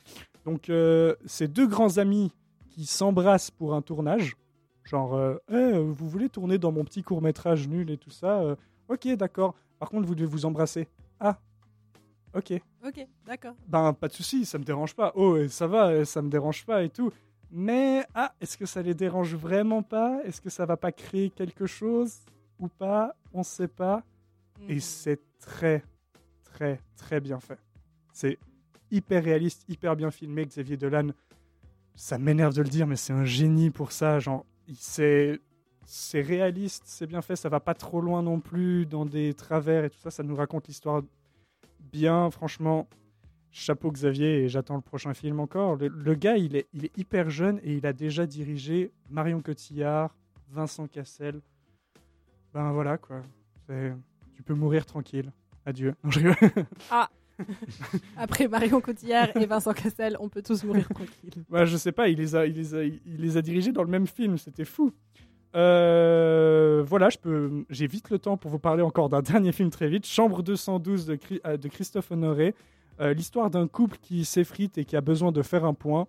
Donc, euh, ces deux grands amis qui s'embrassent pour un tournage. Genre, euh, Eh, vous voulez tourner dans mon petit court métrage nul et tout ça euh, Ok, d'accord. Par contre, vous devez vous embrasser. Ah, ok. Ok, d'accord. Ben, pas de souci, ça me dérange pas. Oh, ça va, ça me dérange pas et tout. Mais, ah, est-ce que ça les dérange vraiment pas? Est-ce que ça va pas créer quelque chose ou pas? On sait pas. Hmm. Et c'est très, très, très bien fait. C'est hyper réaliste, hyper bien filmé. Xavier Dolan, ça m'énerve de le dire, mais c'est un génie pour ça. Genre, il- c'est c'est réaliste, c'est bien fait, ça va pas trop loin non plus dans des travers et tout ça. Ça nous raconte l'histoire bien, franchement. chapeau Xavier et j'attends le prochain film encore. Le, le gars, il est, il est hyper jeune et il a déjà dirigé Marion Cotillard, Vincent Cassel. Ben voilà quoi. Tu peux mourir tranquille. Adieu. Non, je rigole. Après Marion Cotillard et Vincent Cassel, on peut tous mourir tranquille. Ouais, je sais pas, il les a, il les a, il les a dirigés dans le même film, c'était fou. Euh, voilà, je peux, j'ai vite le temps pour vous parler encore d'un dernier film très vite, Chambre 212 de, Chri- euh, de Christophe Honoré, Euh, l'histoire d'un couple qui s'effrite et qui a besoin de faire un point.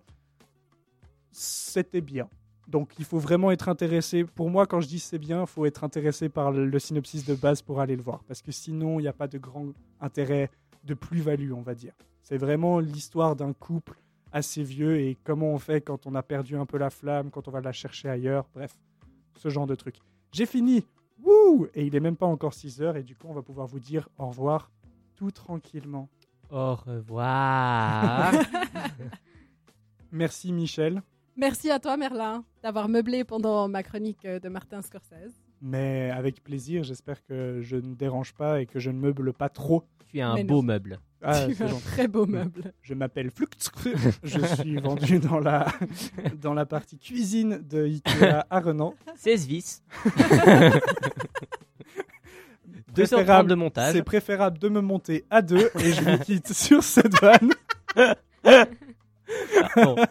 C'était bien. Donc il faut vraiment être intéressé. Pour moi, quand je dis c'est bien, il faut être intéressé par le synopsis de base pour aller le voir, parce que sinon il n'y a pas de grand intérêt de plus-value, on va dire. C'est vraiment l'histoire d'un couple assez vieux et comment on fait quand on a perdu un peu la flamme, quand on va la chercher ailleurs, bref, ce genre de truc. J'ai fini, wouh Et il est même pas encore 6 heures et du coup on va pouvoir vous dire au revoir tout tranquillement. Au revoir. Merci Michel, Merci à toi, Merlin, d'avoir meublé pendant ma chronique de Martin Scorsese. mais avec plaisir, j'espère que je ne dérange pas et que je ne meuble pas trop. tu es un Mais beau non. meuble. Ah, tu as un très beau meuble. Je m'appelle Flux. Je suis vendu dans la, dans la partie cuisine de Ikea à Renan. 16 vis. 230 Préférable- de montage. C'est préférable de me monter à deux et je vous quitte sur cette vanne. Bon.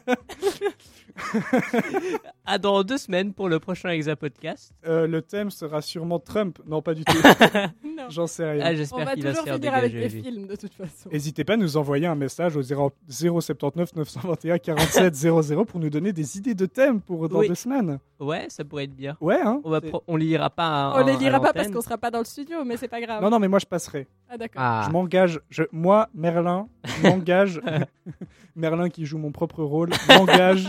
à dans deux semaines pour le prochain Exa Podcast. Euh, le thème sera sûrement Trump. Non, pas du tout. J'en sais rien. Ah, On j'espère va qu'il va se toujours faire finir avec lui. films, de toute façon. N'hésitez pas à nous envoyer un message au 0, 079 921 47 00 pour nous donner des idées de thèmes pour dans Oui. deux semaines. Ouais, ça pourrait être bien. Ouais, hein On, va pro- on lira pas. à- On les lira pas parce qu'on sera pas dans le studio, mais c'est pas grave. Non, non, mais moi je passerai. Ah, d'accord. Ah, Je m'engage. Je... Moi, Merlin, je m'engage. Merlin qui joue mon propre rôle, m'engage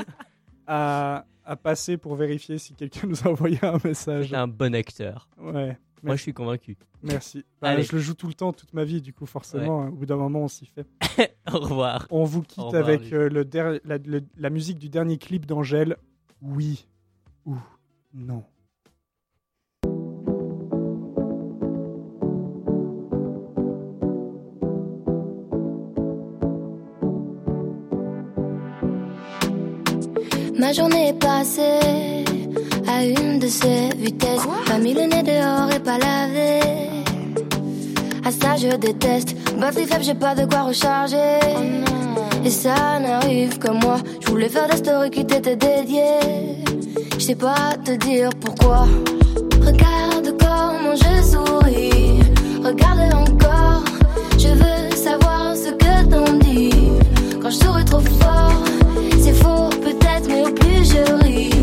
à... à passer pour vérifier si quelqu'un nous a envoyé un message. un bon acteur. Ouais. Moi, je suis convaincu. Merci. Bah, je le joue tout le temps, toute ma vie, du coup, forcément, au bout d'un moment, on s'y fait. Au revoir. On vous quitte revoir, avec euh, le der- la, le- la musique du dernier clip d'Angèle. Oui ou non. Ma journée est passée à une de ces vitesses. Pas mis le nez dehors et pas lavé. À ça je déteste. Batterie faible, j'ai pas de quoi recharger. Et ça n'arrive que moi. Je voulais faire des stories qui t'étaient dédiées. Je sais pas te dire pourquoi. Regarde comment je souris. Regarde encore. Je veux savoir ce que t'en dis. Quand je souris trop fort, mais au plus je ris,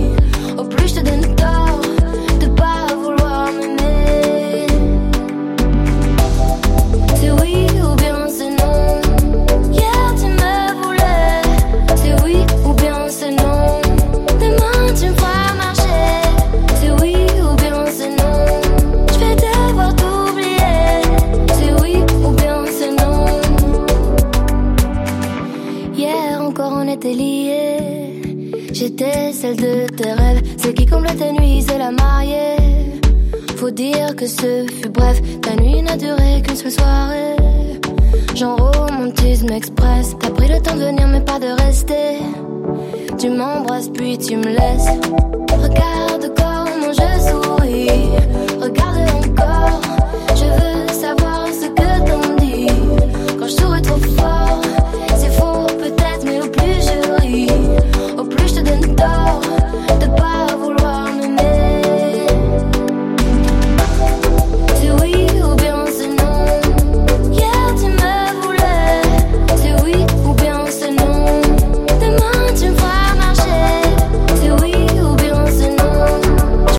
au plus je te donne tort celle de tes rêves, celle qui comble tes nuits, c'est la mariée. Faut dire que ce fut bref, ta nuit n'a duré qu'une seule soirée. Genre romantisme express, t'as pris le temps de venir mais pas de rester. Tu m'embrasses puis tu me laisses. Regarde comment je souris, regarde encore. Je veux savoir ce que t'en dis.